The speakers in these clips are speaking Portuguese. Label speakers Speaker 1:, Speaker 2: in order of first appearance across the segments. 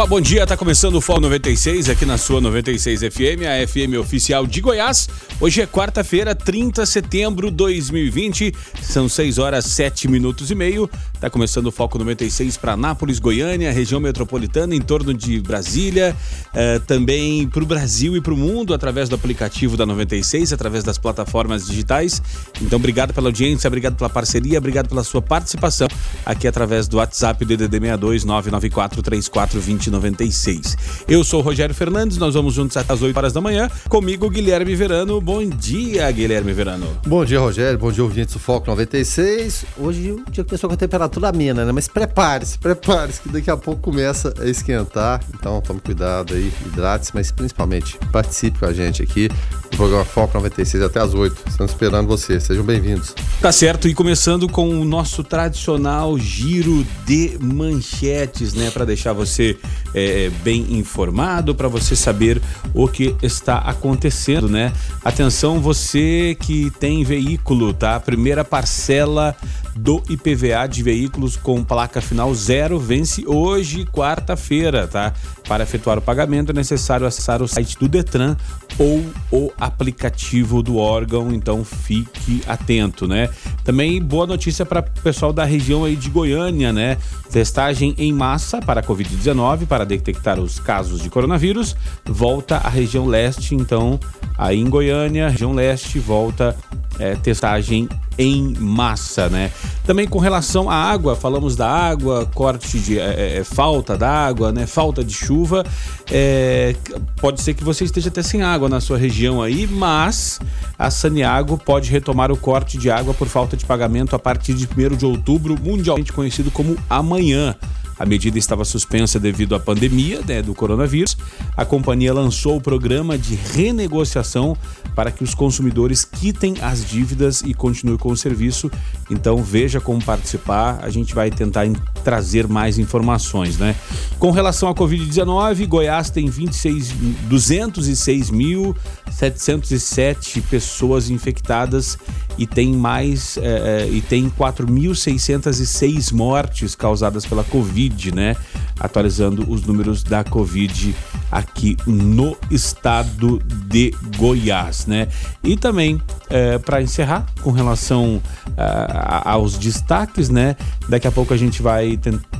Speaker 1: Opa, bom dia, tá começando o Foco 96 aqui na sua 96 FM, a FM oficial de Goiás. Hoje é quarta-feira, 30 de setembro de 2020, são 6 horas 7 minutos e meio. Tá começando o Foco 96 para Nápoles, Goiânia, região metropolitana, em torno de Brasília, eh, também para o Brasil e para o mundo através do aplicativo da 96, através das plataformas digitais. Então, obrigado pela audiência, obrigado pela parceria, obrigado pela sua participação aqui através do WhatsApp do DDD 62 994 34 2096. Eu sou o Rogério Fernandes, nós vamos juntos até as 8 horas da manhã. Comigo, Guilherme Verano. Bom dia, Guilherme Verano.
Speaker 2: Bom dia, Rogério. Bom dia, ouvintes do Foco 96. Hoje o dia começou com a temperatura amena, né? Mas prepare-se, prepare-se, que daqui a pouco começa a esquentar. Então tome cuidado aí, hidrate-se, mas principalmente participe com a gente aqui no programa Foco 96 até as 8. Estamos esperando você. Sejam bem-vindos.
Speaker 1: Tá certo, e começando com o nosso tradicional giro de manchetes, né? Para deixar você é, bem informado, para você saber o que está acontecendo, né? Atenção, você que tem veículo, tá? Primeira parcela do IPVA de veículos com placa final zero vence hoje, quarta-feira, tá? Para efetuar o pagamento é necessário acessar o site do Detran ou o aplicativo do órgão, então fique atento, né? Também boa notícia para o pessoal da região aí de Goiânia, né? Testagem em massa para Covid-19 para detectar os casos de coronavírus volta à região leste, então aí em Goiânia, região leste, volta é, testagem em massa, né? Também com relação à água, falamos da água, corte de é, é, falta d'água, né? Falta de chuva. É, pode ser que você esteja até sem água na sua região aí, mas a Saniago pode retomar o corte de água por falta de pagamento a partir de 1 de outubro, mundialmente conhecido como amanhã. A medida estava suspensa devido à pandemia né, do coronavírus. A companhia lançou o programa de renegociação para que os consumidores quitem as dívidas e continuem com o serviço. Então veja como participar. A gente vai tentar trazer mais informações, né? Com relação à Covid-19, Goiás tem 26, 206.707 pessoas infectadas e tem mais é, e tem 4.606 mortes causadas pela Covid, né? Atualizando os números da Covid aqui no estado de Goiás, né? E também é, para encerrar com relação a, aos destaques, né? Daqui a pouco a gente vai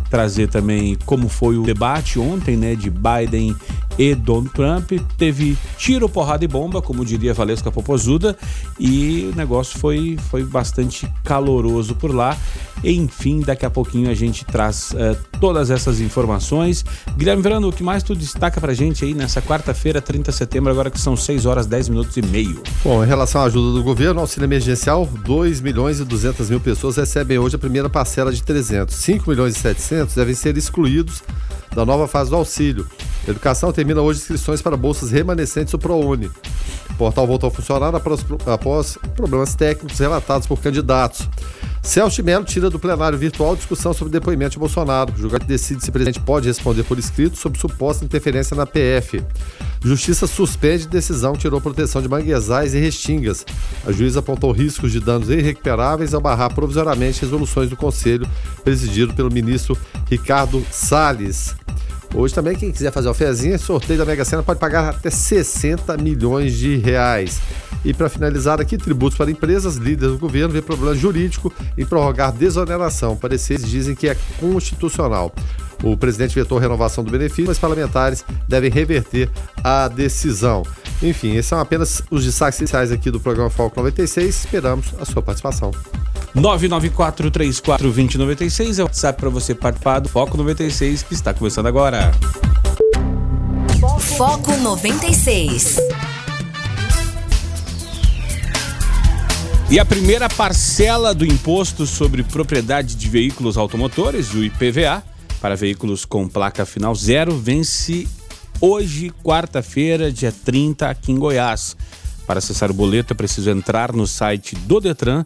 Speaker 1: trazer também como foi o debate ontem, né? De Biden e Donald Trump. Teve tiro, porrada e bomba, como diria Valesca Popozuda, e o negócio foi, foi bastante caloroso por lá. Enfim, daqui a pouquinho a gente traz uh, todas essas informações. Guilherme Verano, o que mais tu destaca pra gente aí nessa quarta-feira, 30 de setembro, agora que são 6 horas 10 minutos e meio?
Speaker 2: Bom, em relação à ajuda do governo, auxílio emergencial, 2 milhões e 200 mil pessoas recebem hoje a primeira parcela de 300. 5 milhões e 700 devem ser excluídos da nova fase do auxílio. Educação termina hoje inscrições para bolsas remanescentes do ProUni. O portal voltou a funcionar após, após problemas técnicos relatados por candidatos. Celso Melo tira do plenário virtual discussão sobre depoimento de Bolsonaro. O julgado decide se o presidente pode responder por escrito sobre suposta interferência na PF. Justiça suspende decisão tirou proteção de manguezais e restingas. A juíza apontou riscos de danos irrecuperáveis ao barrar provisoriamente resoluções do Conselho, presidido pelo ministro Ricardo Salles. Hoje também, quem quiser fazer o sorteio da Mega Sena pode pagar até 60 milhões de reais. E para finalizar aqui, tributos para empresas, líderes do governo vê problema jurídico em prorrogar desoneração. Pareceres dizem que é constitucional. O presidente vetou a renovação do benefício, mas parlamentares devem reverter a decisão. Enfim, esses são apenas os destaques iniciais aqui do programa Foco 96. Esperamos a sua participação.
Speaker 1: 994-34-2096 é o WhatsApp para você participar do Foco 96 que está começando agora.
Speaker 3: Foco 96.
Speaker 1: E a primeira parcela do imposto sobre propriedade de veículos automotores, o IPVA, para veículos com placa final zero, vence hoje, quarta-feira, dia 30, aqui em Goiás. Para acessar o boleto é preciso entrar no site do Detran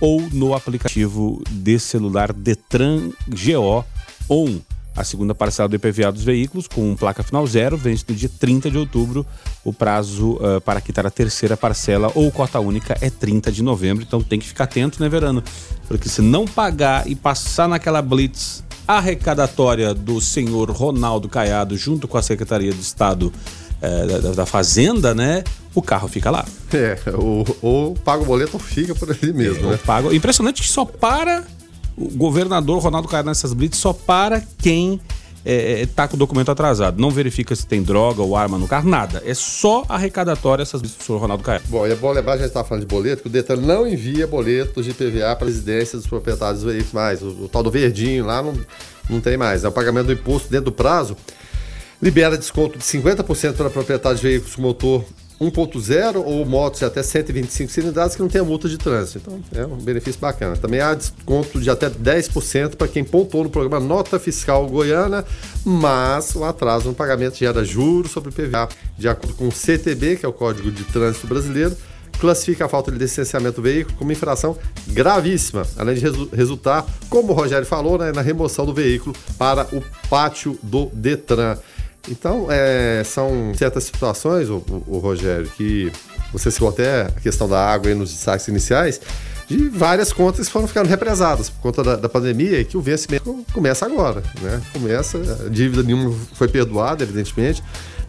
Speaker 1: ou no aplicativo de celular Detran GO ON. A segunda parcela do IPVA dos veículos, com placa final zero, vence no dia 30 de outubro. O prazo uh, para quitar a terceira parcela ou cota única é 30 de novembro. Então tem que ficar atento, né, Verano? Porque se não pagar e passar naquela blitz arrecadatória do senhor Ronaldo Caiado, junto com a Secretaria de Estado eh, da, da, Fazenda, né? O carro fica lá.
Speaker 2: É, ou, ou paga o boleto ou fica por ali mesmo, é, né?
Speaker 1: Pago. Impressionante que só para o governador Ronaldo Caiado nessas blitz, só para quem é, é, tá com o documento atrasado. Não verifica se tem droga ou arma no carro, nada. É só arrecadatória essas blitz do senhor Ronaldo Caiado.
Speaker 2: Bom, é bom lembrar, a gente estava falando de boleto, que o Detran não envia boletos de PVA para a residência dos proprietários dos veículos mais. O, o, tal do verdinho lá não, não tem mais. É o pagamento do imposto dentro do prazo. Libera desconto de 50% para proprietários de veículos com motor 1.0 ou motos até 125 cilindradas que não tem a multa de trânsito. Então é um benefício bacana. Também há desconto de até 10% para quem pontuou no programa Nota Fiscal Goiana, mas o atraso no pagamento gera juros sobre o PVA. De acordo com o CTB, que é o Código de Trânsito Brasileiro, classifica a falta de licenciamento do veículo como infração gravíssima, além de resu resultar, como o Rogério falou, né, na remoção do veículo para o pátio do Detran. Então, é, são certas situações, o, o, o, Rogério, que você citou até a questão da água aí nos destaques iniciais, de várias contas que foram ficando represadas por conta da, da pandemia e que o vencimento começa agora, né? Começa, dívida nenhuma foi perdoada, evidentemente,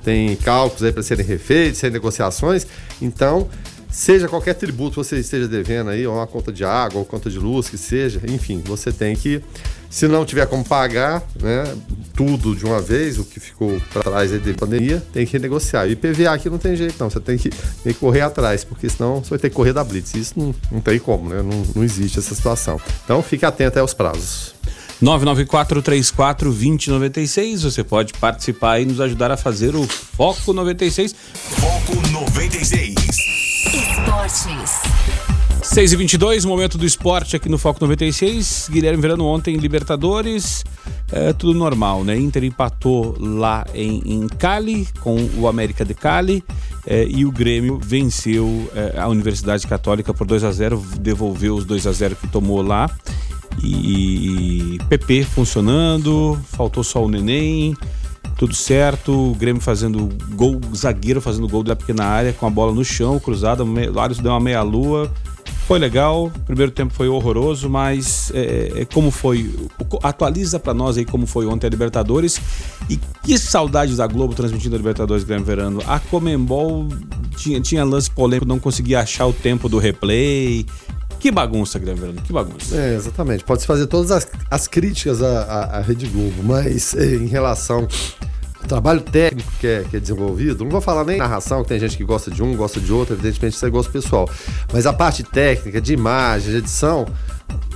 Speaker 2: tem cálculos aí para serem refeitos, sem negociações, então seja qualquer tributo que você esteja devendo aí, ou uma conta de água, ou conta de luz, que seja, enfim, você tem que, se não tiver como pagar, né, tudo de uma vez, o que ficou para trás aí da pandemia, tem que renegociar. E IPVA aqui não tem jeito, não, você tem que, tem que correr atrás, porque senão você vai ter que correr da Blitz. Isso não, não tem como, né, não, não existe essa situação. Então fique atento aos prazos.
Speaker 1: 994-34-2096. Você pode participar e nos ajudar a fazer o Foco 96.
Speaker 4: Foco 96.
Speaker 3: Esportes.
Speaker 1: 6 e 22 momento do esporte aqui no Foco 96. Guilherme Verano ontem Libertadores, é, tudo normal, né? Inter empatou lá em, em Cali com o América de Cali é, e o Grêmio venceu é, a Universidade Católica por 2 a 0 devolveu os 2 a 0 que tomou lá. E, e PP funcionando, faltou só o Neném tudo certo, o Grêmio fazendo gol, zagueiro fazendo gol da pequena área com a bola no chão, cruzada, o Lários deu uma meia-lua. Foi legal, o primeiro tempo foi horroroso, mas é, é como foi? Atualiza para nós aí como foi ontem a Libertadores e que saudades da Globo transmitindo a Libertadores Grêmio Verano. A Comembol tinha, tinha lance polêmico, não conseguia achar o tempo do replay. Que bagunça, Guilherme Verano, que bagunça.
Speaker 2: É, exatamente. Pode-se fazer todas as, as críticas à, à, à, Rede Globo, mas eh, em relação trabalho técnico que é, que é desenvolvido, não vou falar nem narração, que tem gente que gosta de um, gosta de outro, evidentemente isso é gosto pessoal. Mas a parte técnica, de imagem, de edição,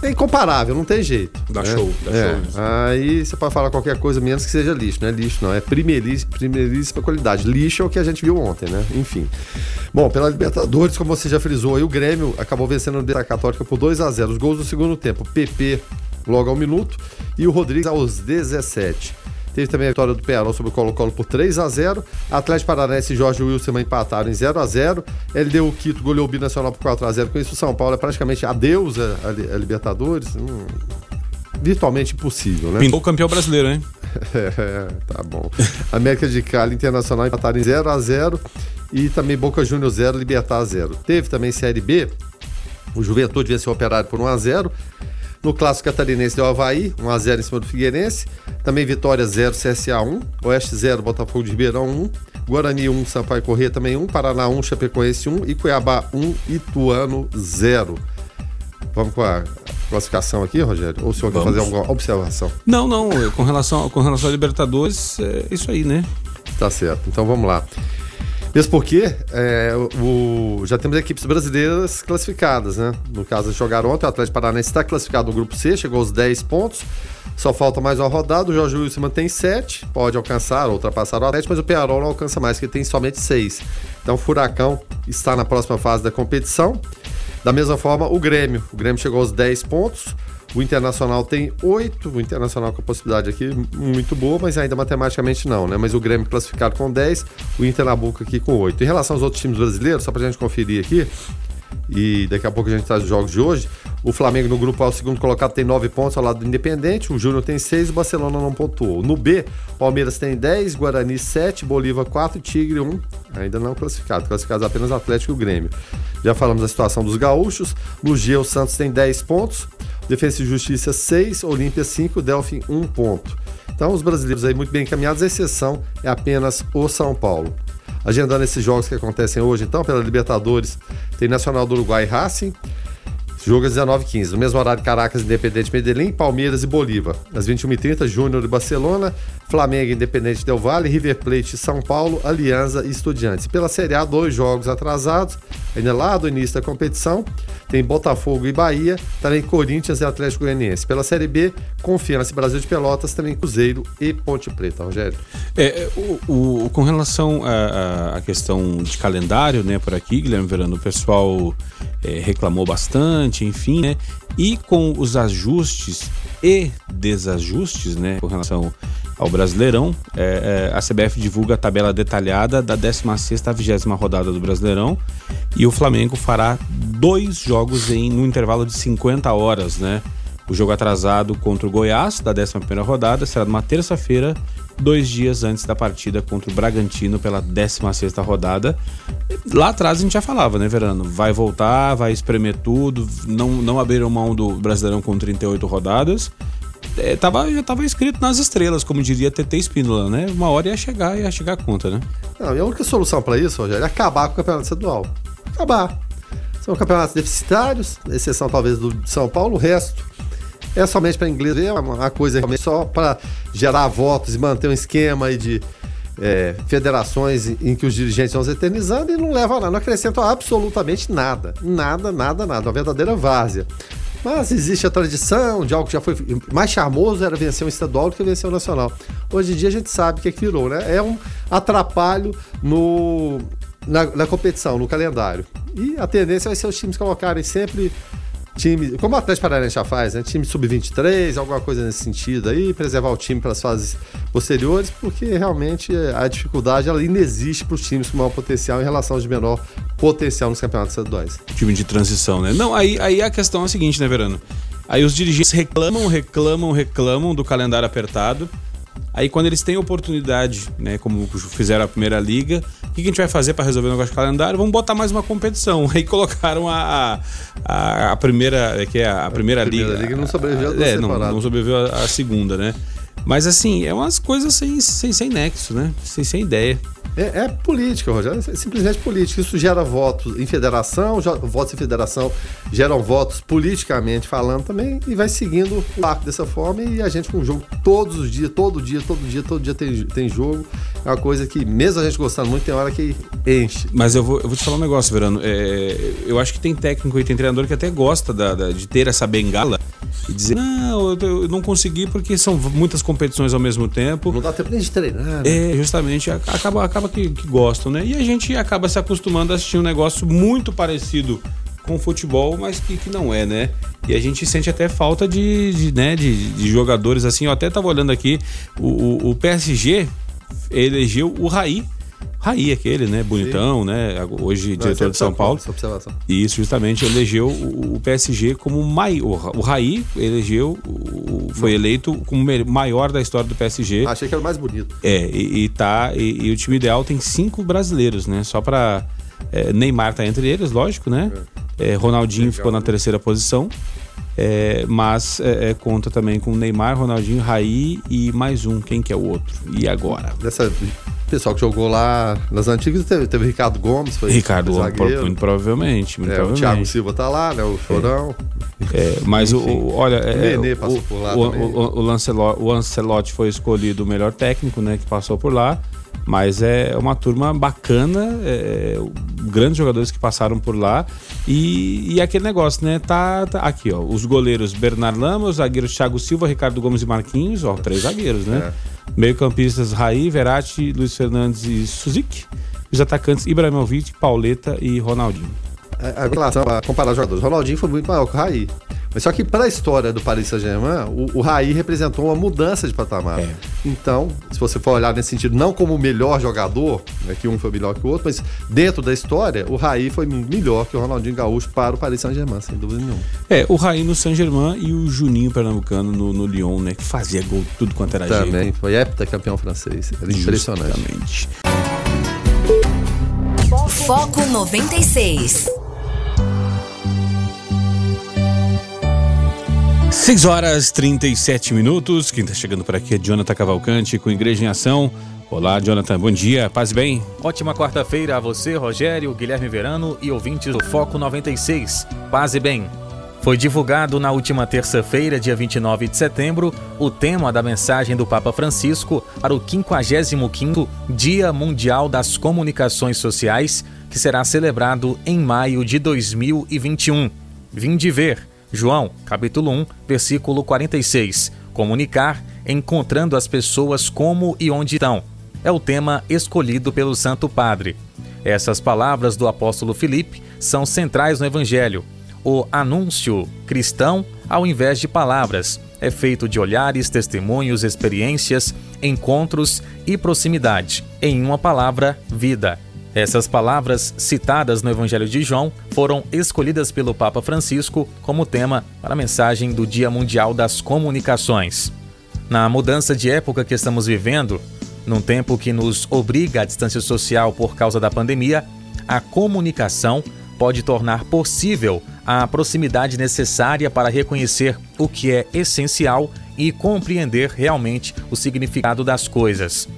Speaker 2: é incomparável, não tem jeito.
Speaker 1: Dá né? show, dá
Speaker 2: é. show. Aí você pode falar qualquer coisa menos que seja lixo, não é lixo, não. É primeiríssima, primeiríssima qualidade. Lixo é o que a gente viu ontem, né? Enfim. Bom, pela Libertadores, como você já frisou aí, o Grêmio acabou vencendo a Universidade Católica por 2 a 0 Os gols do segundo tempo, PP logo ao minuto e o Rodrigues aos 17. Teve também a vitória do Pearol sobre o Colo-Colo por 3 a 0 Atlético Paranaense e Jorge Wilson empataram em 0 a 0 LDU Quito goleou o Binacional por 4 a 0 Com isso, o São Paulo é praticamente a deusa a, a Libertadores. Hum, virtualmente impossível, né?
Speaker 1: Pintou o campeão brasileiro, hein?
Speaker 2: é, tá bom. América de Cali Internacional empataram em 0 a 0 e também Boca Juniors 0, Libertar 0. Teve também Série B, o Juventude venceu o Operário por 1 a 0 no clássico catarinense deu Havaí, 1x0 em cima do Figueirense. Também Vitória 0, CSA 1. Oeste 0, Botafogo de Ribeirão 1. Guarani 1, Sampaio Corrêa também 1. Paraná 1, Chapecoense 1. E Cuiabá 1, Ituano 0. Vamos com a classificação aqui, Rogério? Ou o senhor Vamos. quer fazer alguma observação?
Speaker 1: Não, não. Com relação, com relação a Libertadores, é isso aí, né?
Speaker 2: Tá certo. Então vamos lá. Mesmo porque é, o, já temos equipes brasileiras classificadas, né? No caso, jogaram ontem, o Atlético Paranaense está classificado no grupo C, chegou aos 10 pontos. Só falta mais uma rodada, o Jorge Wilson mantém 7, pode alcançar, ultrapassar o Atlético, mas o Pearol não alcança mais, que tem somente 6. Então o Furacão está na próxima fase da competição. Da mesma forma, o Grêmio. O Grêmio chegou aos 10 pontos. O Internacional tem oito, o Internacional com a possibilidade aqui muito boa, mas ainda matematicamente não, né? Mas o Grêmio classificado com 10, o Inter na boca aqui com oito. Em relação aos outros times brasileiros, só pra gente conferir aqui, e daqui a pouco a gente traz os jogos de hoje. O Flamengo no grupo A, o segundo colocado, tem nove pontos ao lado do Independente. O Júnior tem seis, o Barcelona não pontuou. No B, Palmeiras tem 10, Guarani 7, Bolívar 4, Tigre 1. Ainda não classificado, classificados apenas Atlético e o Grêmio. Já falamos da situação dos gaúchos. No G, o Santos tem 10 pontos. Defesa e Justiça 6, Olímpia 5, Delfim 1 ponto. Então, os brasileiros aí muito bem encaminhados, a exceção é apenas o São Paulo. Agendando esses jogos que acontecem hoje, então, pela Libertadores, tem Nacional do Uruguai Racing, Jogo às 19h15. No mesmo horário, Caracas, Independente Medellín, Palmeiras e Bolívar. Às 21h30, Júnior e Barcelona, Flamengo, Independente Del Valle, River Plate, São Paulo, Aliança e Estudiantes. Pela Série A, dois jogos atrasados, ainda lá do início da competição. Tem Botafogo e Bahia, também Corinthians e Atlético Goianiense. Pela Série B, Confiança e Brasil de Pelotas, também Cruzeiro e Ponte Preta, Rogério.
Speaker 1: É, o, o, com relação à questão de calendário, né, por aqui, Guilherme Verano, o pessoal é, reclamou bastante, enfim, né? E com os ajustes e desajustes, né, com relação ao Brasileirão, é, é, a CBF divulga a tabela detalhada da 16ª à 20 rodada do Brasileirão e o Flamengo fará dois jogos em no intervalo de 50 horas, né? O jogo atrasado contra o Goiás, da 11ª rodada, será numa terça-feira, dois dias antes da partida contra o Bragantino pela 16ª rodada. Lá atrás a gente já falava, né, Verano? Vai voltar, vai espremer tudo, não, não abriram mão do Brasileirão com 38 rodadas. É, tava, já estava escrito nas estrelas, como diria TT Espínola, né? Uma hora ia chegar, ia chegar a conta, né?
Speaker 2: Não, e a única solução para isso, Rogério, é acabar com o campeonato estadual. Acabar. São campeonatos deficitários, exceção talvez do São Paulo, o resto é somente para inglês, é uma coisa realmente só para gerar votos e manter um esquema aí de é, federações em que os dirigentes vão se eternizando e não leva a nada, não acrescentam absolutamente nada. Nada, nada, nada. Uma verdadeira várzea. Mas existe a tradição de algo que já foi mais charmoso era vencer um estadual do que vencer um nacional. Hoje em dia a gente sabe que, é que virou, né? É um atrapalho no, na, na competição, no calendário. E a tendência vai ser os times colocarem sempre time, como o Atlético Paranaense já faz, né? Time sub-23, alguma coisa nesse sentido aí, preservar o time para as fases posteriores, porque realmente a dificuldade ela ainda existe para os times com maior potencial em relação aos de menor potencial nos campeonatos estaduais.
Speaker 1: Time de transição, né? Não, aí, aí a questão é a seguinte, né, Verano? Aí os dirigentes reclamam, reclamam, reclamam do calendário apertado. Aí quando eles têm oportunidade, né, como fizeram a primeira liga, que a gente vai fazer para resolver o negócio de calendário? Vamos botar mais uma competição. Aí colocaram a, a, a primeira, que é a, a primeira, primeira liga.
Speaker 2: liga não sobreviveu
Speaker 1: a, é, não, não, sobreviveu a, a segunda, né? Mas assim, é umas coisas sem, sem, sem nexo, né? Sem, sem ideia.
Speaker 2: É, é, política, Rogério. É simplesmente política. Isso gera votos em federação, votos em federação geram votos politicamente falando também e vai seguindo o arco dessa forma. E a gente com o jogo todos os dias, todo dia, todo dia, todo dia tem, tem jogo. É uma coisa que, mesmo a gente gostando muito, tem hora que enche.
Speaker 1: Mas eu vou, eu vou te falar um negócio, Verano. É, eu acho que tem técnico e tem treinador que até gosta da, da, de ter essa bengala e dizer: não, eu, não consegui porque são muitas competições ao mesmo tempo.
Speaker 2: Não dá tempo nem de treinar.
Speaker 1: Né? É, justamente, acaba, acaba que, que gostam, né? E a gente acaba se acostumando a assistir um negócio muito parecido com futebol, mas que, que não é, né? E a gente sente até falta de, de né, de, de, jogadores assim. Eu até tava olhando aqui, o, o, o PSG elegeu o Raí Raí, aquele, né? Bonitão, Sim. né? Hoje Não, diretor de São Paulo. E isso justamente elegeu o, PSG como maior. O Raí elegeu, foi eleito como maior da história do PSG.
Speaker 2: Achei que era o mais bonito.
Speaker 1: É, e, e tá. E, e, o time ideal tem cinco brasileiros, né? Só pra. É, Neymar tá entre eles, lógico, né? É. É, Ronaldinho Legal, ficou na terceira posição. É, mas é, é, conta também com Neymar, Ronaldinho, Raí e mais um. Quem que é o outro? E agora?
Speaker 2: Dessa pessoal que jogou lá nas antigas teve, teve Ricardo Gomes, foi
Speaker 1: Ricardo Gomes, muito provavelmente. Muito
Speaker 2: é,
Speaker 1: provavelmente.
Speaker 2: O Thiago Silva tá lá, né? O Chorão.
Speaker 1: É, mas Enfim, o, olha, é, o passou o, por lá o. O, o, Lancelot, o Ancelotti foi escolhido o melhor técnico, né? Que passou por lá. Mas é uma turma bacana, é, grandes jogadores que passaram por lá. E, e aquele negócio, né? Tá, tá, aqui, ó. Os goleiros Bernard Lama, os zagueiros Thiago Silva, Ricardo Gomes e Marquinhos, ó, três zagueiros, né? É. Meio-campistas Raí, Verratti, Luiz Fernandes e Suzik. Os atacantes Ibrahimovic, Pauleta e Ronaldinho.
Speaker 2: A, a relação a comparar jogadores. Ronaldinho foi muito maior que o Raí. Mas só que para a história do Paris Saint-Germain, o, o Raí representou uma mudança de patamar.
Speaker 1: É.
Speaker 2: Então, se você for olhar nesse sentido, não como o melhor jogador, né, que um foi melhor que o outro, mas dentro da história, o Raí foi melhor que o Ronaldinho Gaúcho para o Paris Saint-Germain, sem dúvida nenhuma.
Speaker 1: É, o Raí no Saint-Germain e o Juninho Pernambucano no, no Lyon, né? Que fazia gol tudo quanto era jeito.
Speaker 2: Também, foi heptacampeão francês. Era impressionante.
Speaker 1: Justamente.
Speaker 3: Foco 96.
Speaker 1: 6 horas 37 minutos. Quem tá chegando por aqui é Jonathan Cavalcante com Igreja em Ação. Olá, Jonathan. Bom dia. Paz e bem.
Speaker 5: Ótima quarta-feira a você, Rogério, Guilherme Verano e ouvintes do Foco 96. Paz e bem. Foi divulgado na última terça-feira, dia 29 de setembro, o tema da mensagem do Papa Francisco para o 55º Dia Mundial das Comunicações Sociais, que será celebrado em maio de 2021. Vim de ver. João, capítulo 1, versículo 46. Comunicar, encontrando as pessoas como e onde estão. É o tema escolhido pelo Santo Padre. Essas palavras do apóstolo Filipe são centrais no Evangelho. O anúncio cristão, ao invés de palavras, é feito de olhares, testemunhos, experiências, encontros e proximidade. Em uma palavra, vida. Essas palavras, citadas no Evangelho de João, foram escolhidas pelo Papa Francisco como tema para a mensagem do Dia Mundial das Comunicações. Na mudança de época que estamos vivendo, num tempo que nos obriga à distância social por causa da pandemia, a comunicação pode tornar possível a proximidade necessária para reconhecer o que é essencial e compreender realmente o significado das coisas.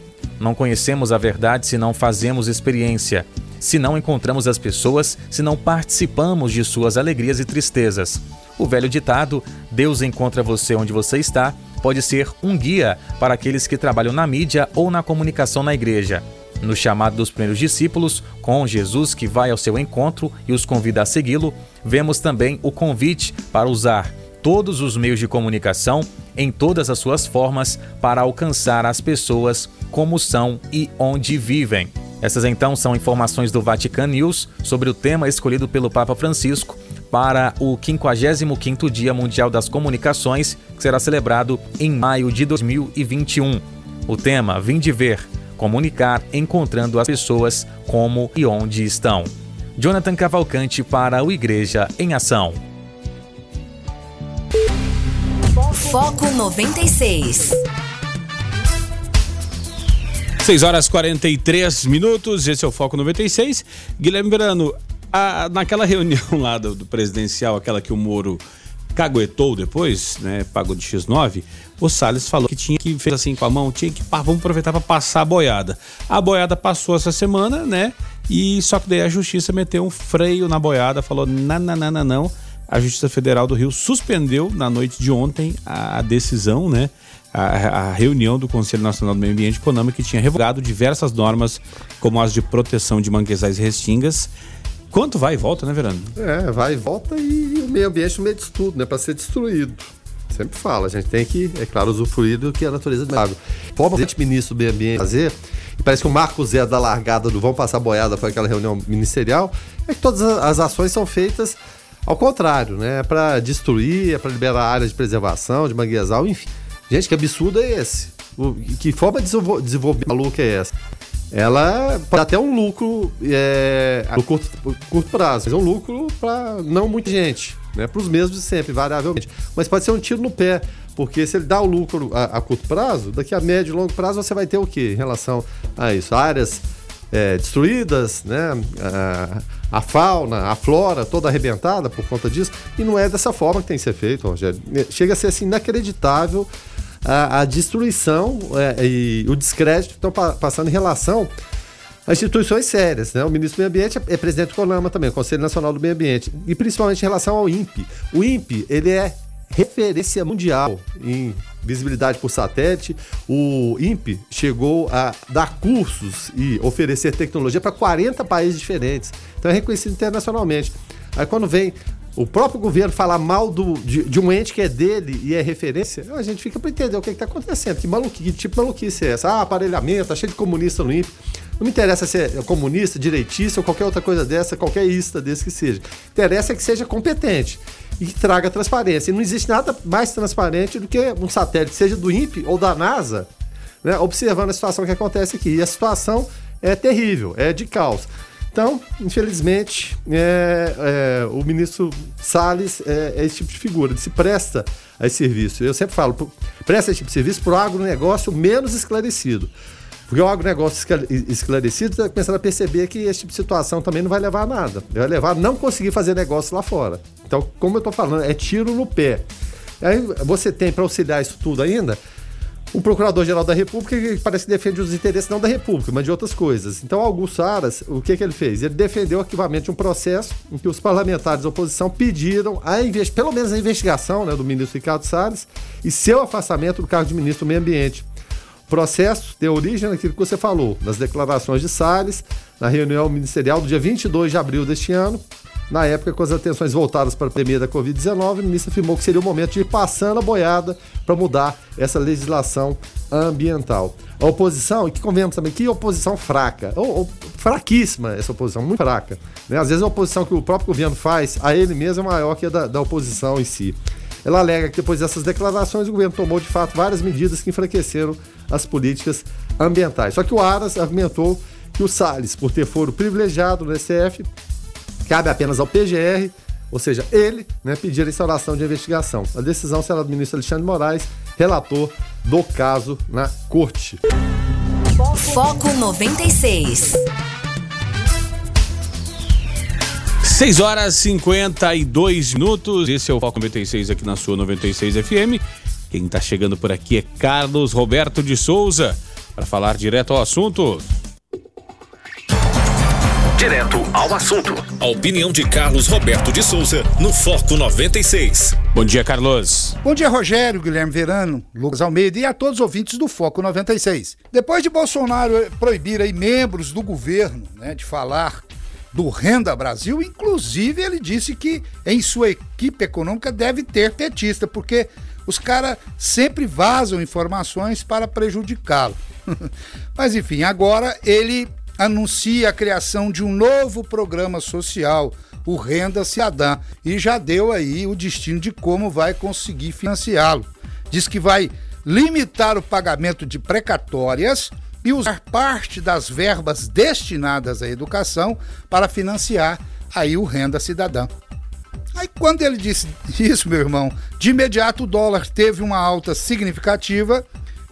Speaker 5: Não conhecemos a verdade se não fazemos experiência, se não encontramos as pessoas, se não participamos de suas alegrias e tristezas. O velho ditado Deus encontra você onde você está pode ser um guia para aqueles que trabalham na mídia ou na comunicação na igreja. No chamado dos primeiros discípulos, com Jesus que vai ao seu encontro e os convida a segui-lo, vemos também o convite para usar todos os meios de comunicação em todas as suas formas para alcançar as pessoas como são e onde vivem. Essas então são informações do Vatican News sobre o tema escolhido pelo Papa Francisco para o 55º Dia Mundial das Comunicações, que será celebrado em maio de 2021. O tema Vim de Ver, comunicar encontrando as pessoas como e onde estão. Jonathan Cavalcante para o Igreja em Ação.
Speaker 3: Foco 96.
Speaker 1: 6 horas 43 minutos, esse é o Foco 96. Guilherme Verano, a- naquela reunião lá do, do presidencial, aquela que o Moro caguetou depois, né, pagou de X9, o Salles falou que tinha que, fez assim com a mão, tinha que, vamos aproveitar para passar a boiada. A boiada passou essa semana, né, e só que daí a justiça meteu um freio na boiada, falou, não, não, não, não, não. A Justiça Federal do Rio suspendeu na noite de ontem a, decisão, né, a, a reunião do Conselho Nacional do Meio Ambiente Econômico que tinha revogado diversas normas, como as de proteção de manguezais e restingas. Quanto vai e volta, né, Verano?
Speaker 2: É, vai e volta e o meio ambiente no meio disso tudo, né? Para ser destruído. Sempre fala, a gente tem que, é claro, usufruir do que a natureza dá. Forma o ministro do meio ambiente fazer, e parece que o Marco Zé da largada do Vão Passar Boiada foi aquela reunião ministerial, é que todas as ações são feitas ao contrário, né? É para destruir, é para liberar áreas de preservação, de manguezal, enfim. Gente, que absurdo é esse? O- que forma de desenvol- desenvolver maluca é essa? Ela pode até um lucro é, no curto, curto prazo, mas é um lucro para não muita gente, né? Para os mesmos de sempre, variavelmente. Mas pode ser um tiro no pé, porque se ele dá o lucro a, a curto prazo, daqui a médio e longo prazo você vai ter o quê em relação a isso? Áreas é, destruídas, né? A, a fauna, a flora toda arrebentada por conta disso. E não é dessa forma que tem que ser feito, Rogério. Chega a ser assim, inacreditável a, a destruição é, e o descrédito que estão pa- passando em relação a instituições sérias. Né? O ministro do Meio Ambiente é, é presidente do CONAMA também, o Conselho Nacional do Meio Ambiente. E principalmente em relação ao INPE. O INPE, ele é referência mundial em visibilidade por satélite. O INPE chegou a dar cursos e oferecer tecnologia para 40 países diferentes. Então é reconhecido internacionalmente. Aí quando vem o próprio governo falar mal do, de, de um ente que é dele e é referência, a gente fica para entender o que está acontecendo. Que, maluquice, que tipo de maluquice é essa? Ah, aparelhamento, tá cheio de comunista no INPE. Não me interessa se é comunista, direitista ou qualquer outra coisa dessa, qualquer ista desse que seja. Interessa é que seja competente. E que traga transparência. E não existe nada mais transparente do que um satélite, seja do INPE ou da NASA, né, observando a situação que acontece aqui. E a situação é terrível, é de caos. Então, infelizmente, é, é, o ministro Salles é, é, esse tipo de figura, ele se presta a esse serviço. Eu sempre falo, presta esse tipo de serviço para o agronegócio menos esclarecido. Porque o agronegócio esclarecido está começando a perceber que esse tipo de situação também não vai levar a nada. Vai levar a não conseguir fazer negócio lá fora. Então, como eu estou falando, é tiro no pé. Aí você tem para auxiliar isso tudo ainda o Procurador-Geral da República que parece que defende os interesses não da República, mas de outras coisas. Então, Augusto Aras, o que, que ele fez? Ele defendeu arquivamento de um processo em que os parlamentares da oposição pediram a pelo menos a investigação né, do ministro Ricardo Salles e seu afastamento do cargo de ministro do Meio Ambiente. Processo tem origem naquilo que você falou, nas declarações de Salles, na reunião ministerial do dia 22 de abril deste ano, na época, com as atenções voltadas para a pandemia da Covid-19, o ministro afirmou que seria o momento de ir passando a boiada para mudar essa legislação ambiental. A oposição, e que convenhamos também, que oposição fraca, ou, ou fraquíssima essa oposição, muito fraca. Né? Às vezes a oposição que o próprio governo faz a ele mesmo é maior que a da, da oposição em si. Ela alega que depois dessas declarações o governo tomou de fato várias medidas que enfraqueceram as políticas ambientais. Só que o Aras argumentou que o Salles, por ter foro privilegiado no STF, cabe apenas ao PGR, ou seja, ele, né, pedir a instauração de investigação. A decisão será do ministro Alexandre Moraes, relator do caso na corte.
Speaker 3: Foco 96.
Speaker 1: 6 horas e 52 minutos. Esse é o Foco 96 aqui na sua 96 FM. Quem está chegando por aqui é Carlos Roberto de Souza para falar direto ao assunto.
Speaker 4: Direto ao assunto. A opinião de Carlos Roberto de Souza no Foco 96.
Speaker 1: Bom dia, Carlos.
Speaker 6: Bom dia, Rogério, Guilherme Verano, Lucas Almeida e a todos os ouvintes do Foco 96. Depois de Bolsonaro proibir aí membros do governo né, de falar do Renda Brasil, inclusive ele disse que em sua equipe econômica deve ter petista, porque os caras sempre vazam informações para prejudicá-lo. Mas enfim, agora ele anuncia a criação de um novo programa social, o Renda Cidadã, e já deu aí o destino de como vai conseguir financiá-lo. Diz que vai limitar o pagamento de precatórias e usar parte das verbas destinadas à educação para financiar aí o Renda Cidadã. Aí quando ele disse isso, meu irmão, de imediato o dólar teve uma alta significativa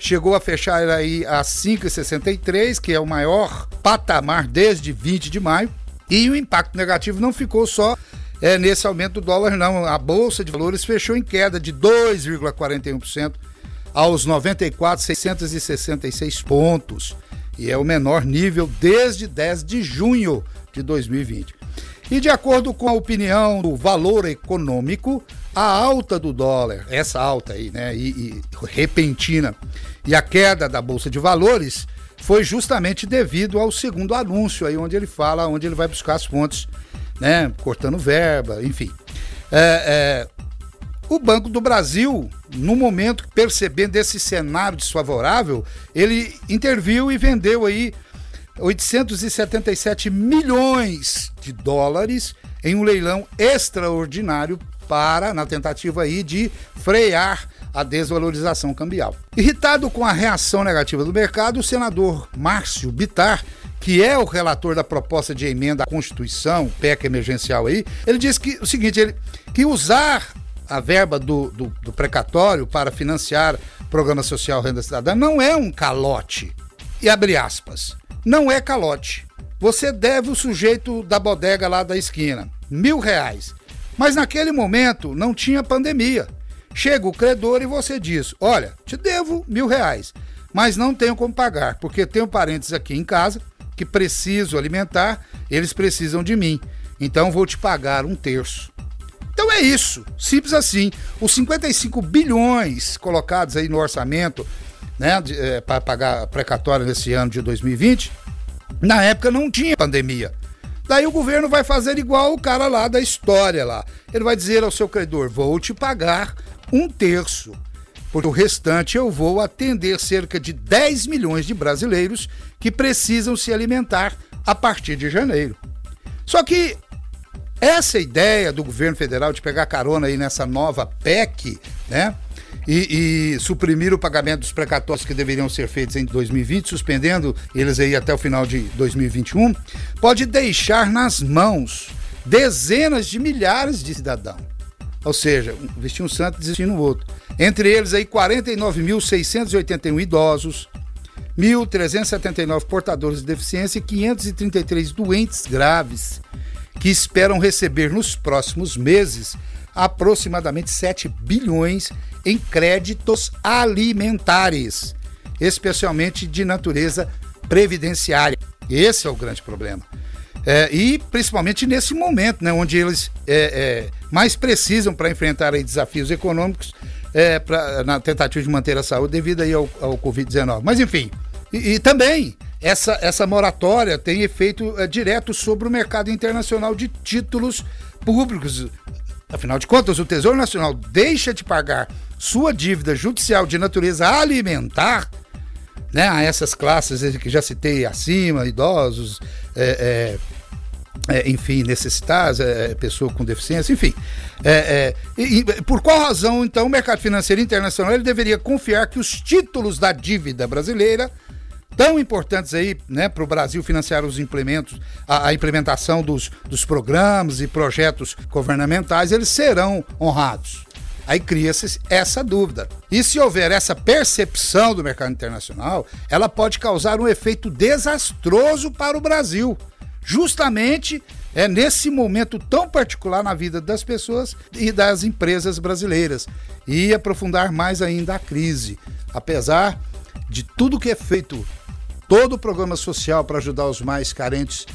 Speaker 6: chegou a fechar aí a 5,63, que é o maior patamar desde 20 de maio. E o impacto negativo não ficou só é, nesse aumento do dólar, não. A Bolsa de Valores fechou em queda de 2,41% aos 94,666 pontos. E é o menor nível desde 10 de junho de 2020. E de acordo com a opinião do valor econômico, a alta do dólar, essa alta aí, né, e, e repentina, e a queda da bolsa de valores foi justamente devido ao segundo anúncio aí, onde ele fala, onde ele vai buscar as fontes, né, cortando verba, enfim. É, é, o Banco do Brasil, no momento percebendo esse cenário desfavorável, ele interviu e vendeu aí 877 milhões de dólares em um leilão extraordinário para, na tentativa aí de frear a desvalorização cambial. Irritado com a reação negativa do mercado, o senador Márcio Bitar que é o relator da proposta de emenda à Constituição, PEC emergencial aí, ele disse que o seguinte, ele, que usar a verba do, do, do precatório para financiar programa social renda cidadã não é um calote. E abre aspas, não é calote. Você deve o sujeito da bodega lá da esquina, mil reais. Mas naquele momento não tinha pandemia. Chega o credor e você diz: Olha, te devo mil reais, mas não tenho como pagar, porque tenho parentes aqui em casa que preciso alimentar, eles precisam de mim. Então vou te pagar um terço. Então é isso, simples assim. Os 55 bilhões colocados aí no orçamento né, é, para pagar precatória nesse ano de 2020, na época não tinha pandemia. Daí o governo vai fazer igual o cara lá da história lá. Ele vai dizer ao seu credor: vou te pagar um terço, porque o restante eu vou atender cerca de 10 milhões de brasileiros que precisam se alimentar a partir de janeiro. Só que Essa ideia do governo federal de pegar carona aí nessa nova PEC, né? E, e, suprimir o pagamento dos precatórios que deveriam ser feitos em 2020, suspendendo eles aí até o final de 2021, pode deixar nas mãos dezenas de milhares de cidadãos. Ou seja, vestir um santo e desistir no outro. Entre eles aí 49.681 idosos, 1.379 portadores de deficiência e 533 doentes graves que esperam receber nos próximos meses aproximadamente 7 bilhões em créditos alimentares, especialmente de natureza previdenciária. Esse é o grande problema. É, e principalmente nesse momento, né, onde eles é, é, mais precisam para enfrentar aí, desafios econômicos é, pra, na tentativa de manter a saúde devido aí ao, ao Covid-19. Mas enfim, e, e, também essa, essa moratória tem efeito é, direto sobre o mercado internacional de títulos públicos. Afinal de contas, o Tesouro Nacional deixa de pagar sua dívida judicial de natureza alimentar né, a essas classes que já citei acima, idosos, é, é, é, enfim, necessitados, é, é, pessoa com deficiência, enfim. É, e, e, por qual razão, então, o mercado financeiro internacional ele deveria confiar que os títulos da dívida brasileira, tão importantes aí né, para o Brasil financiar os implementos, a, a implementação dos, dos programas e projetos governamentais, eles serão honrados? Aí cria-se essa dúvida. E se houver essa percepção do mercado internacional, ela pode causar um efeito desastroso para o Brasil. Justamente é nesse momento tão particular na vida das pessoas e das empresas brasileiras e aprofundar mais ainda a crise. Apesar de tudo que é feito, todo o programa social para ajudar os mais carentes,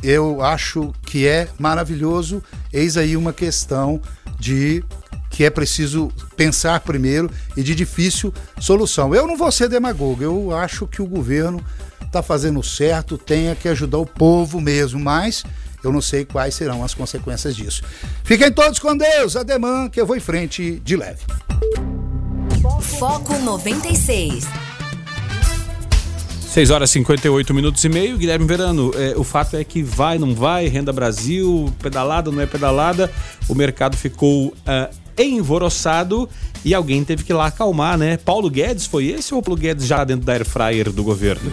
Speaker 6: eu acho que é maravilhoso. Eis aí uma questão de que é preciso pensar primeiro e de difícil solução. Eu não vou ser demagogo, eu acho que o governo está fazendo certo, tenha que ajudar o povo mesmo, mas eu não sei quais serão as consequências disso. Fiquem todos com Deus, ademã, que eu vou em frente de leve.
Speaker 3: Foco 96.
Speaker 1: 6 horas e 58 minutos e meio. Guilherme Verano, é, o fato é que vai, não vai, Renda Brasil, pedalada, não é pedalada. O mercado ficou uh, envoroçado e alguém teve que ir lá acalmar, né? Paulo Guedes foi esse ou Paulo Guedes já dentro da air fryer do governo?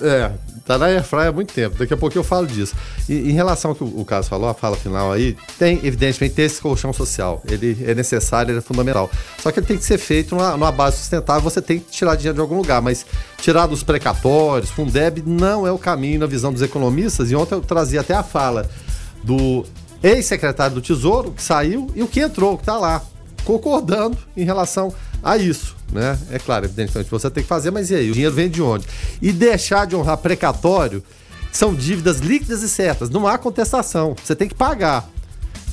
Speaker 2: É, tá na air fryer há muito tempo, daqui a pouco eu falo disso. E em relação ao que o Carlos falou, a fala final aí, tem, evidentemente, ter esse colchão social. Ele é necessário, ele é fundamental. Só que ele tem que ser feito numa, numa base sustentável, você tem que tirar dinheiro de algum lugar, mas tirar dos precatórios, Fundeb, não é o caminho na visão dos economistas. E ontem eu trazia até a fala do ex-secretário do Tesouro, que saiu, e o que entrou, que está lá, concordando em relação a isso. Né? É claro, evidentemente, você tem que fazer, mas e aí? O dinheiro vem de onde? E deixar de honrar precatório são dívidas líquidas e certas. Não há contestação. Você tem que pagar.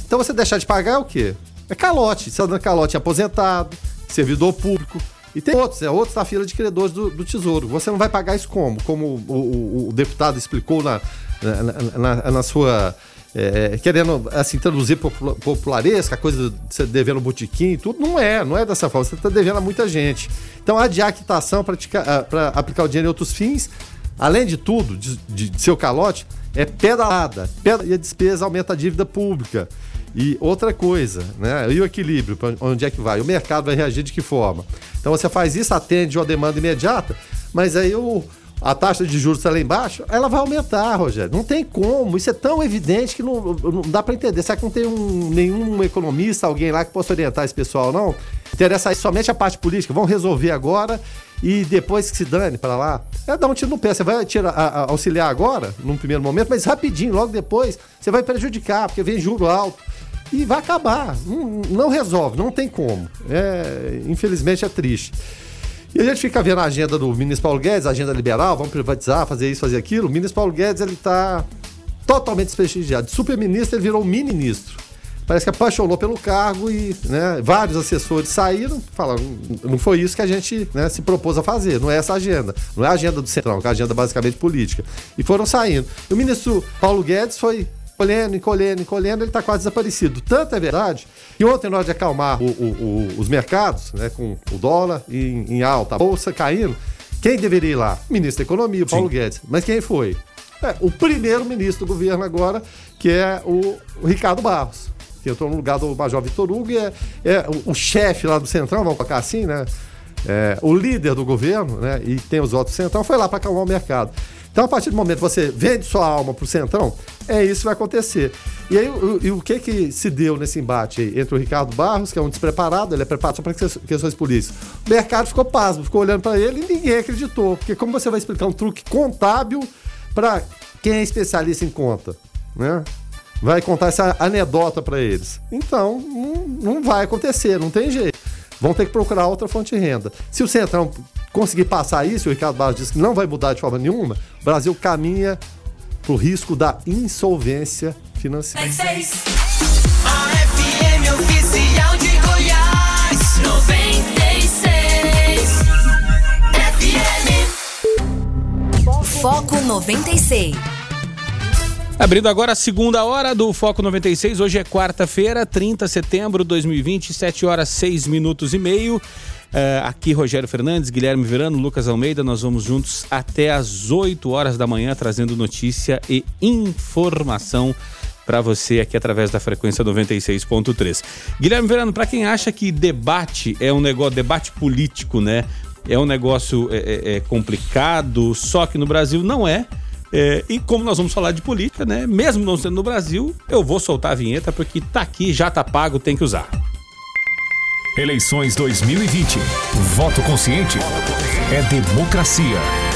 Speaker 2: Então você deixar de pagar é o quê? É calote. Você está dando calote é aposentado, servidor público. E tem outros, é outros na fila de credores do, do, Tesouro. Você não vai pagar isso como? Como o, o, o deputado explicou na, na, na, na sua é, querendo assim traduzir popularesca, a coisa de você devendo botiquim e tudo, não é, não é dessa forma, você está devendo a muita gente. Então, adiar a quitação para aplicar o dinheiro em outros fins, além de tudo, de, de, de seu calote, é pedalada. e a despesa aumenta a dívida pública. E outra coisa, né? E o equilíbrio, onde é que vai? O mercado vai reagir de que forma? Então você faz isso, atende uma demanda imediata, mas aí o, a taxa de juros está lá embaixo, ela vai aumentar, Rogério. Não tem como. Isso é tão evidente que não, não dá para entender. Será que não tem um, nenhum economista, alguém lá que possa orientar esse pessoal, não? Interessa aí somente a parte política. Vão resolver agora e depois que se dane para lá. É dar um tiro no pé. Você vai tirar, a, a, auxiliar agora, num primeiro momento, mas rapidinho, logo depois, você vai prejudicar, porque vem juro alto. E vai acabar. Não, não resolve, não tem como. É, infelizmente é triste. E a gente fica vendo a agenda do ministro Paulo Guedes, a agenda liberal, vamos privatizar, fazer isso, fazer aquilo. O ministro Paulo Guedes, ele tá totalmente desprestigiado. De super-ministro, ele virou ministro. Parece que apaixonou pelo cargo e né, vários assessores saíram, falaram, não foi isso que a gente né, se propôs a fazer, não é essa agenda. Não é a agenda do Centrão, que é a agenda basicamente política. E foram saindo. E o ministro Paulo Guedes foi encolhendo, encolhendo, encolhendo, ele está quase desaparecido. Tanto é verdade que ontem, nós de acalmar o, o, o, os mercados, né, com o dólar em, em, alta, a bolsa caindo, quem deveria ir lá? O ministro da Economia, Paulo Sim. Guedes. Mas quem foi? É, o primeiro ministro do governo agora, que é o, o Ricardo Barros, que entrou no lugar do Major Vitor Hugo, e é, é o, o chefe lá do Centrão, vamos colocar assim, né? É, o líder do governo, né? E tem os votos do Centrão, foi lá para acalmar o mercado. Então, a partir do momento que você vende sua alma pro Centrão, é isso que vai acontecer. E aí, o, e o que que se deu nesse embate aí? Entre o Ricardo Barros, que é um despreparado, ele é preparado só para questões políticas. O mercado ficou pasmo, ficou olhando para ele e ninguém acreditou. Porque como você vai explicar um truque contábil para quem é especialista em conta, né? Vai contar essa anedota para eles. Então, não, não vai acontecer, não tem jeito. Vão ter que procurar outra fonte de renda. Se o Centrão conseguir passar isso, o Ricardo Barros disse que não vai mudar de forma nenhuma, o Brasil caminha para o risco da insolvência financeira.
Speaker 7: A FM oficial de Goiás 96 FM.
Speaker 3: Foco 96.
Speaker 1: Abrindo agora a segunda hora do Foco 96. Hoje é quarta-feira, 30 de setembro de 2020, 7 horas 6 minutos e meio. É, aqui Rogério Fernandes, Guilherme Verano, Lucas Almeida, nós vamos juntos até às 8 horas da manhã trazendo notícia e informação para você aqui através da frequência 96.3. Guilherme Verano, para quem acha que debate é um negócio, debate político, né? É um negócio é, é complicado, só que no Brasil não é. É, e como nós vamos falar de política, né? Mesmo não sendo no Brasil, eu vou soltar a vinheta porque tá aqui, já tá pago, tem que usar.
Speaker 4: Eleições 2020. Voto consciente é democracia.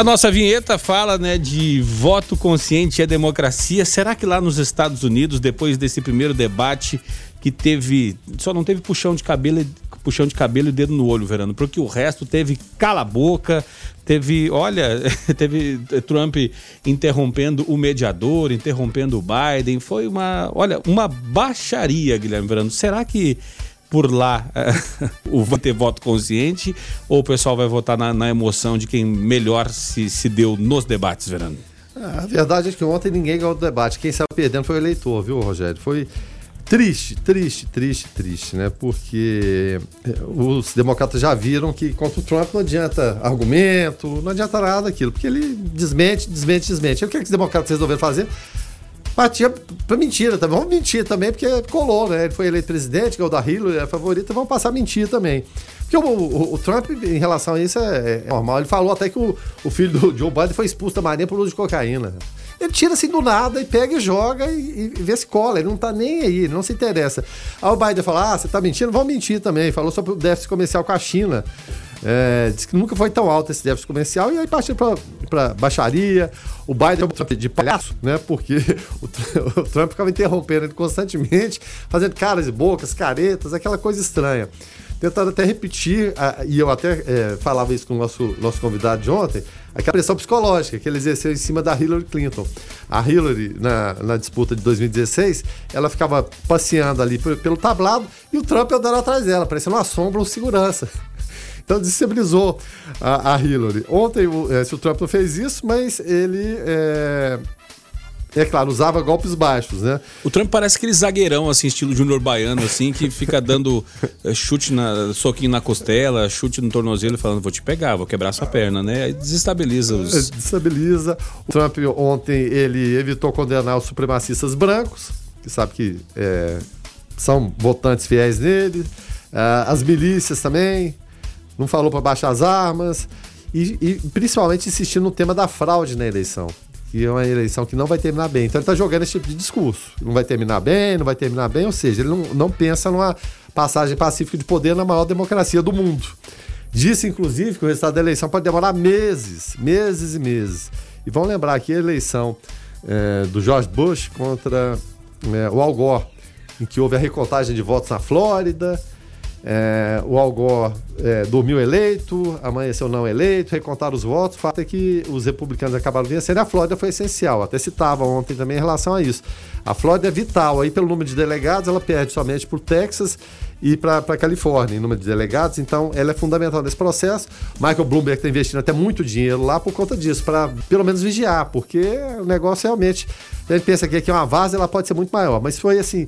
Speaker 1: A nossa vinheta fala, né, de voto consciente é democracia. Será que lá nos Estados Unidos, depois desse primeiro debate que teve, só não teve puxão de cabelo, puxão de cabelo e dedo no olho, Verano, porque o resto teve cala a boca, teve, olha, teve Trump interrompendo o mediador, interrompendo o Biden, foi uma, olha, uma baixaria, Guilherme Verano. Será que por lá o vai ter voto consciente ou o pessoal vai votar na, na emoção de quem melhor se, se deu nos debates, Verano?
Speaker 2: Ah, a verdade é que ontem ninguém ganhou o debate. Quem saiu perdendo foi o eleitor, viu, Rogério? Foi triste, triste, triste, triste, né? Porque eh, os democratas já viram que contra o Trump não adianta argumento, não adianta nada daquilo, porque ele desmente, desmente, desmente. E o que, é que os democratas resolveram fazer? Partia pra mentira também. Vamos mentir também, porque colou, né? Ele foi eleito presidente, que é o da Hillary, é a favorita, vamos passar a mentir também. Porque o, o, o, Trump, em relação a isso, é, é, normal. Ele falou até que o, o filho do Joe Biden foi expulso da marinha por uso de cocaína. Ele tira assim do nada e pega e joga e, e vê se cola. Ele não tá nem aí, não se interessa. Aí o Biden fala: ah, você tá mentindo? Vamos mentir também. Falou sobre o déficit comercial com a China. É, disse que nunca foi tão alto esse déficit comercial e aí partiu para baixaria. O Biden é de palhaço, né? Porque o, o Trump ficava interrompendo ele constantemente, fazendo caras e bocas, caretas, aquela coisa estranha tentando até repetir, e eu até é, falava isso com o nosso, nosso convidado de ontem, aquela pressão psicológica que ele exerceu em cima da Hillary Clinton. A Hillary, na, na disputa de 2016, ela ficava passeando ali pelo tablado e o Trump andando atrás dela, parecendo uma sombra ou segurança. Então desestabilizou a, a Hillary. Ontem o, é, o Trump não fez isso, mas ele é, é claro, usava golpes baixos, né?
Speaker 1: O Trump parece aquele zagueirão, assim, estilo Júnior Baiano, assim, que fica dando eh, chute, na, soquinho na costela, chute no tornozelo, falando, vou te pegar, vou quebrar sua perna, né? Aí desestabiliza os...
Speaker 2: É, desestabiliza. O Trump ontem, ele evitou condenar os supremacistas brancos, que sabe que é, são votantes fiéis nele, uh, as milícias também, não falou para baixar as armas, e, e principalmente insistindo no tema da fraude na eleição que é uma eleição que não vai terminar bem. Então ele está jogando esse tipo de discurso. Não vai terminar bem, não vai terminar bem, ou seja, ele não, não pensa numa passagem pacífica de poder na maior democracia do mundo. Disse, inclusive, que o resultado da eleição pode demorar meses, meses e meses. E vamos lembrar aqui a eleição é, do George Bush contra é, o Al Gore, em que houve a recontagem de votos na Flórida, é, o Al Gore é, dormiu eleito, amanheceu não eleito, recontaram os votos. O fato é que os republicanos acabaram vencendo a Flórida foi essencial. Até citava ontem também em relação a isso. A Flórida é vital. Aí, pelo número de delegados, ela perde somente para o Texas e para a Califórnia em número de delegados. Então, ela é fundamental nesse processo. Michael Bloomberg está investindo até muito dinheiro lá por conta disso, para pelo menos vigiar, porque o negócio realmente. A gente pensa que aqui é uma vaza, ela pode ser muito maior. Mas foi assim,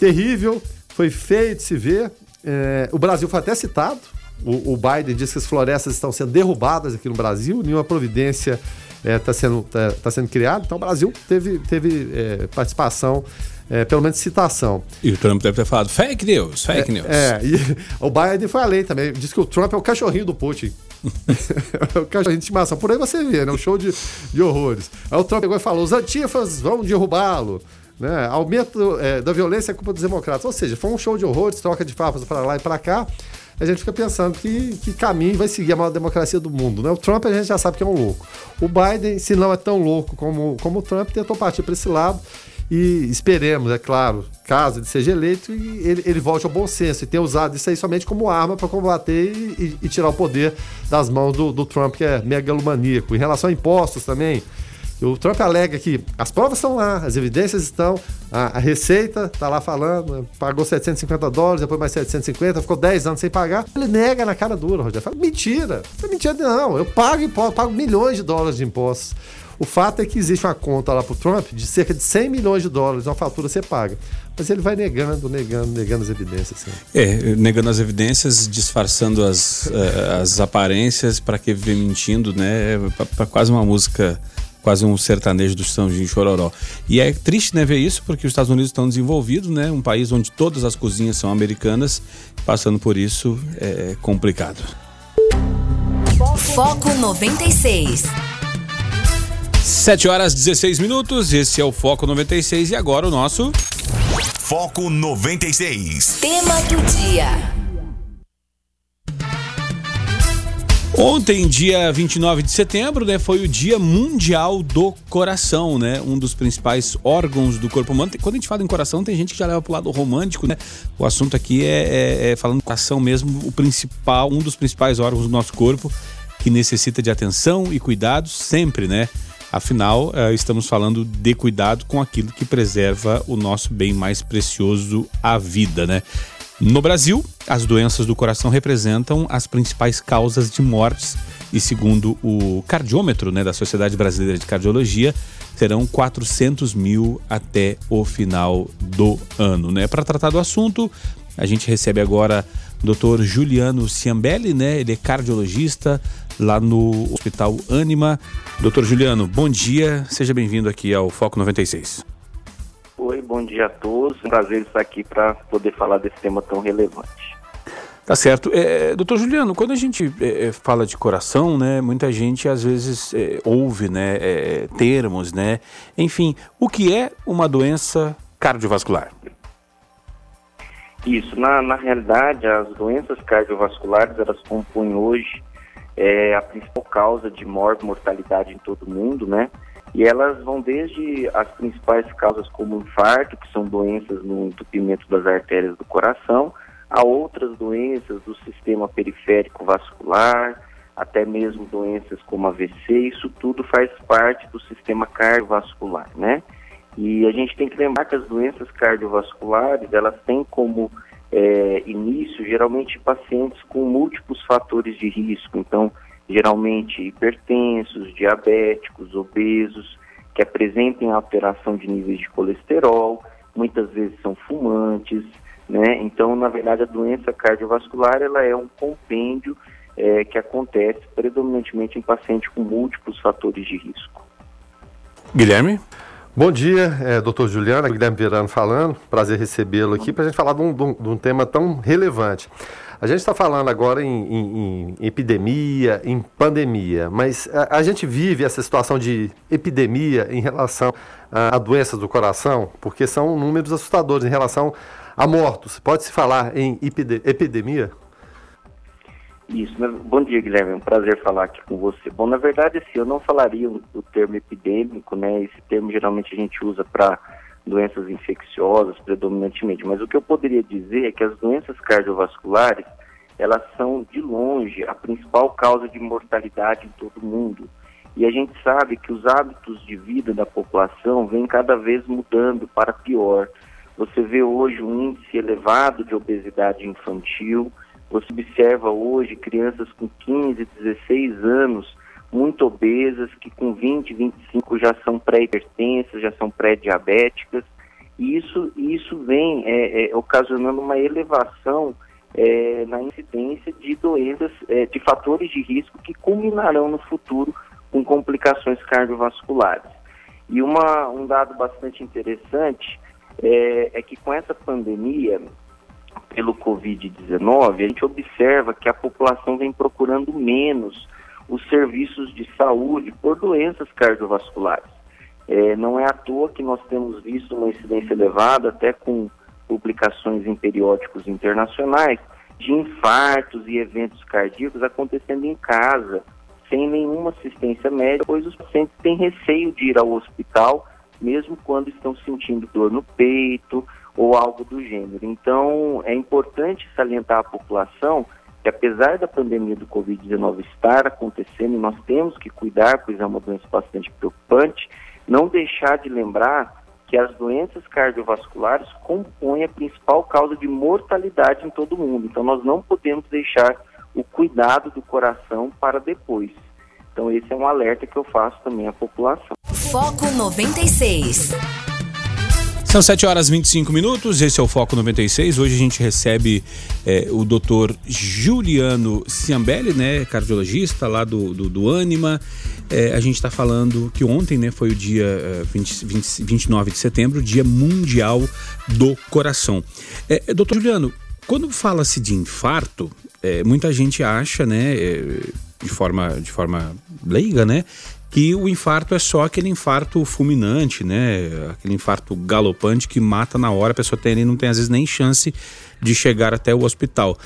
Speaker 2: terrível, foi feio de se ver É, o Brasil foi até citado. O, o Biden disse que as florestas estão sendo derrubadas aqui no Brasil, nenhuma providência está sendo, tá, tá sendo criada. Então o Brasil teve, teve é, participação, é, pelo menos citação.
Speaker 1: E o Trump deve ter falado fake news, fake news.
Speaker 2: É, e o Biden foi além também. Diz que o Trump é o cachorrinho do Putin. é o cachorrinho de estimação. Por aí você vê, né? Um show de, de horrores. Aí o Trump pegou e falou: os antifas vão derrubá-lo. Né? Aumento é, da violência é culpa dos democratas. Ou seja, foi um show de horrores, troca de farpas para lá e para cá. A gente fica pensando que, que caminho vai seguir a maior democracia do mundo. Né? O Trump a gente já sabe que é um louco. O Biden, se não é tão louco como, como o Trump, tentou partir para esse lado. E esperemos, é claro, caso ele seja eleito, ele, ele volte ao bom senso e tenha usado isso aí somente como arma para combater e, e, e, tirar o poder das mãos do, do Trump, que é megalomaníaco. Em relação a impostos também, o Trump alega que as provas estão lá, as evidências estão, a, a Receita está lá falando, pagou 750 dólares, depois mais 750, ficou 10 anos sem pagar. Ele nega na cara dura, Rogério. Fala, mentira, não é mentira não, eu pago impostos, pago milhões de dólares de impostos. O fato é que existe uma conta lá para o Trump de cerca de 100 milhões de dólares, uma fatura você paga. Mas ele vai negando, negando, negando as evidências.
Speaker 1: É, negando as evidências, disfarçando as, uh, as aparências para que vem mentindo, né? Para quase uma música quase um sertanejo do Sãozinho Chororó. E é triste, né, ver isso, porque os Estados Unidos estão desenvolvidos, né, um país onde todas as cozinhas são americanas, passando por isso é complicado.
Speaker 3: Foco 96.
Speaker 1: 7 horas 16 minutos, esse é o Foco 96 e agora o nosso
Speaker 4: Foco 96.
Speaker 3: Tema do dia.
Speaker 1: Ontem, dia 29 de setembro, né, foi o Dia Mundial do Coração, né? Um dos principais órgãos do corpo humano. Quando a gente fala em coração, tem gente que já leva pro lado romântico, né? O assunto aqui é, é, é falando coração mesmo, o principal, um dos principais órgãos do nosso corpo que necessita de atenção e cuidado sempre, né? Afinal, uh, estamos falando de cuidado com aquilo que preserva o nosso bem mais precioso, a vida, né? No Brasil, as doenças do coração representam as principais causas de mortes e segundo o cardiômetro né, da Sociedade Brasileira de Cardiologia, serão 400 mil até o final do ano. Né? Para tratar do assunto, a gente recebe agora o Dr. Juliano Ciambelli, né? ele é cardiologista lá no Hospital Anima. Doutor Juliano, bom dia, seja bem-vindo aqui ao Foco 96.
Speaker 8: Oi, bom dia a todos. Um prazer estar aqui para poder falar desse tema tão relevante.
Speaker 1: Tá certo. É, doutor Juliano, quando a gente é, fala de coração, né, muita gente às vezes é, ouve né, é, termos, né? Enfim, o que é uma doença cardiovascular?
Speaker 8: Isso, na, na realidade, as doenças cardiovasculares, elas compõem hoje é, a principal causa de morte mortalidade em todo o mundo, né? E elas vão desde as principais causas como infarto, que são doenças no entupimento das artérias do coração, a outras doenças do sistema periférico vascular, até mesmo doenças como AVC, isso tudo faz parte do sistema cardiovascular, né? E a gente tem que lembrar que as doenças cardiovasculares, elas têm como é, início, geralmente, pacientes com múltiplos fatores de risco, então, geralmente hipertensos, diabéticos, obesos, que apresentem alteração de níveis de colesterol, muitas vezes são fumantes, né? Então, na verdade, a doença cardiovascular ela é um compêndio é, que acontece predominantemente em pacientes com múltiplos fatores de risco.
Speaker 1: Guilherme?
Speaker 2: Bom dia, é, doutor Juliano, Guilherme Verano falando, prazer recebê-lo aqui para a gente falar de um, de, um, de um, tema tão relevante. A gente está falando agora em, em, em, epidemia, em pandemia, mas a, a, gente vive essa situação de epidemia em relação a, a doenças do coração, porque são números assustadores em relação a mortos. Pode-se falar em epidemia?
Speaker 8: Isso, bom dia Guilherme, é um prazer falar aqui com você. Bom, na verdade, assim, eu não falaria o termo epidêmico, né? Esse termo geralmente a gente usa para doenças infecciosas predominantemente, mas o que eu poderia dizer é que as doenças cardiovasculares, elas são de longe a principal causa de mortalidade em todo o mundo. E a gente sabe que os hábitos de vida da população vêm cada vez mudando para pior. Você vê hoje um índice elevado de obesidade infantil, você observa hoje crianças com 15, 16 anos muito obesas, que com 20, 25 já são pré-hipertensas, já são pré-diabéticas, e isso, isso vem é, é, ocasionando uma elevação é, na incidência de doenças, é, de fatores de risco que culminarão no futuro com complicações cardiovasculares. E uma, um dado bastante interessante é, é que com essa pandemia, pelo Covid-19, a gente observa que a população vem procurando menos os serviços de saúde por doenças cardiovasculares. É, não é à toa que nós temos visto uma incidência elevada, até com publicações em periódicos internacionais, de infartos e eventos cardíacos acontecendo em casa, sem nenhuma assistência médica, pois os pacientes têm receio de ir ao hospital, mesmo quando estão sentindo dor no peito ou algo do gênero. Então, é importante salientar à população que, apesar da pandemia do Covid-19 estar acontecendo, nós temos que cuidar, pois é uma doença bastante preocupante, não deixar de lembrar que as doenças cardiovasculares compõem a principal causa de mortalidade em todo o mundo. Então, nós não podemos deixar o cuidado do coração para depois. Então, esse é um alerta que eu faço também à população.
Speaker 3: Foco 96.
Speaker 1: São 7 horas e 25 minutos, esse é o Foco 96. Hoje a gente recebe é, o doutor Juliano Ciambelli, né, cardiologista lá do, do, do Anima. É, a gente está falando que ontem né, foi o dia uh, 20, 20, 29 de setembro, Dia Mundial do Coração. É, doutor Juliano, quando fala-se de infarto, muita gente acha, né, de forma, de forma leiga, né, que o infarto é só aquele infarto fulminante, né? Aquele infarto galopante que mata na hora, a pessoa tem, não tem às vezes nem chance de chegar até o hospital.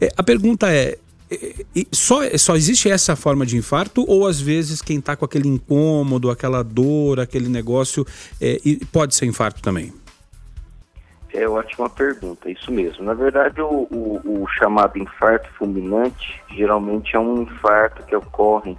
Speaker 1: É, a pergunta é, é, só, só existe essa forma de infarto ou às vezes quem está com aquele incômodo, aquela dor, aquele negócio, é, pode ser infarto também?
Speaker 8: É ótima pergunta, isso mesmo. Na verdade, o, o, o chamado infarto fulminante geralmente é um infarto que ocorre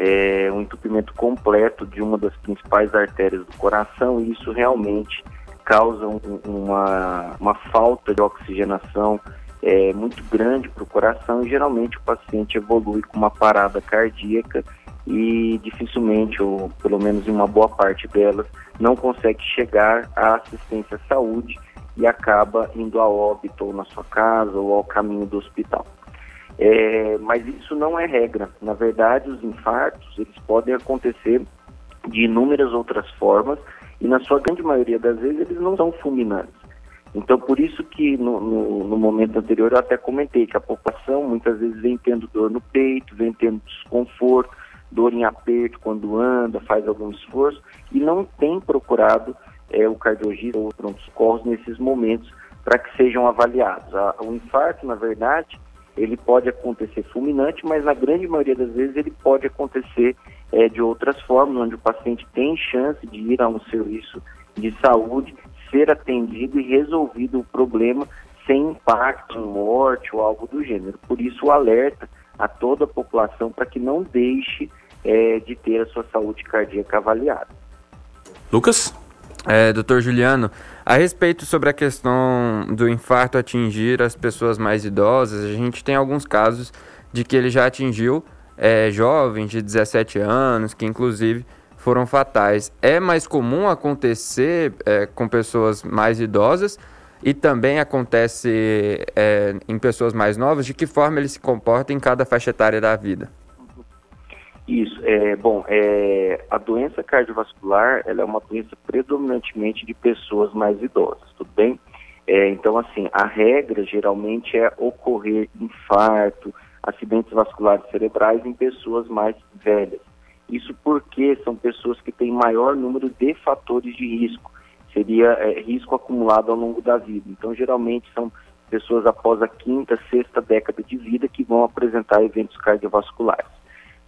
Speaker 8: é, um entupimento completo de uma das principais artérias do coração e isso realmente causa um, uma, uma falta de oxigenação é, muito grande para o coração e geralmente o paciente evolui com uma parada cardíaca e dificilmente, ou pelo menos em uma boa parte delas, não consegue chegar à assistência à saúde e acaba indo a óbito ou na sua casa ou ao caminho do hospital. É, mas isso não é regra. Na verdade, os infartos eles podem acontecer de inúmeras outras formas e na sua grande maioria das vezes eles não são fulminantes. Então, por isso que no, no, no, momento anterior eu até comentei que a população muitas vezes vem tendo dor no peito, vem tendo desconforto, dor em aperto quando anda, faz algum esforço e não tem procurado é, o cardiologista ou pronto-socorros nesses momentos para que sejam avaliados. O infarto, na verdade, ele pode acontecer fulminante, mas na grande maioria das vezes ele pode acontecer é, de outras formas, onde o paciente tem chance de ir a um serviço de saúde, ser atendido e resolvido o problema sem impacto, morte ou algo do gênero. Por isso alerta a toda a população para que não deixe é, de ter a sua saúde cardíaca avaliada.
Speaker 1: Lucas?
Speaker 9: É, doutor Juliano, a respeito sobre a questão do infarto atingir as pessoas mais idosas, a gente tem alguns casos de que ele já atingiu é, jovens de 17 anos, que inclusive foram fatais. É mais comum acontecer é, com pessoas mais idosas e também acontece é, em pessoas mais novas? De que forma ele se comporta em cada faixa etária da vida?
Speaker 8: Isso, é, bom, é, a doença cardiovascular, ela é uma doença predominantemente de pessoas mais idosas, tudo bem? É, então, assim, a regra geralmente é ocorrer infarto, acidentes vasculares cerebrais em pessoas mais velhas. Isso porque são pessoas que têm maior número de fatores de risco, seria é, risco acumulado ao longo da vida. Então, geralmente são pessoas após a quinta, sexta década de vida que vão apresentar eventos cardiovasculares.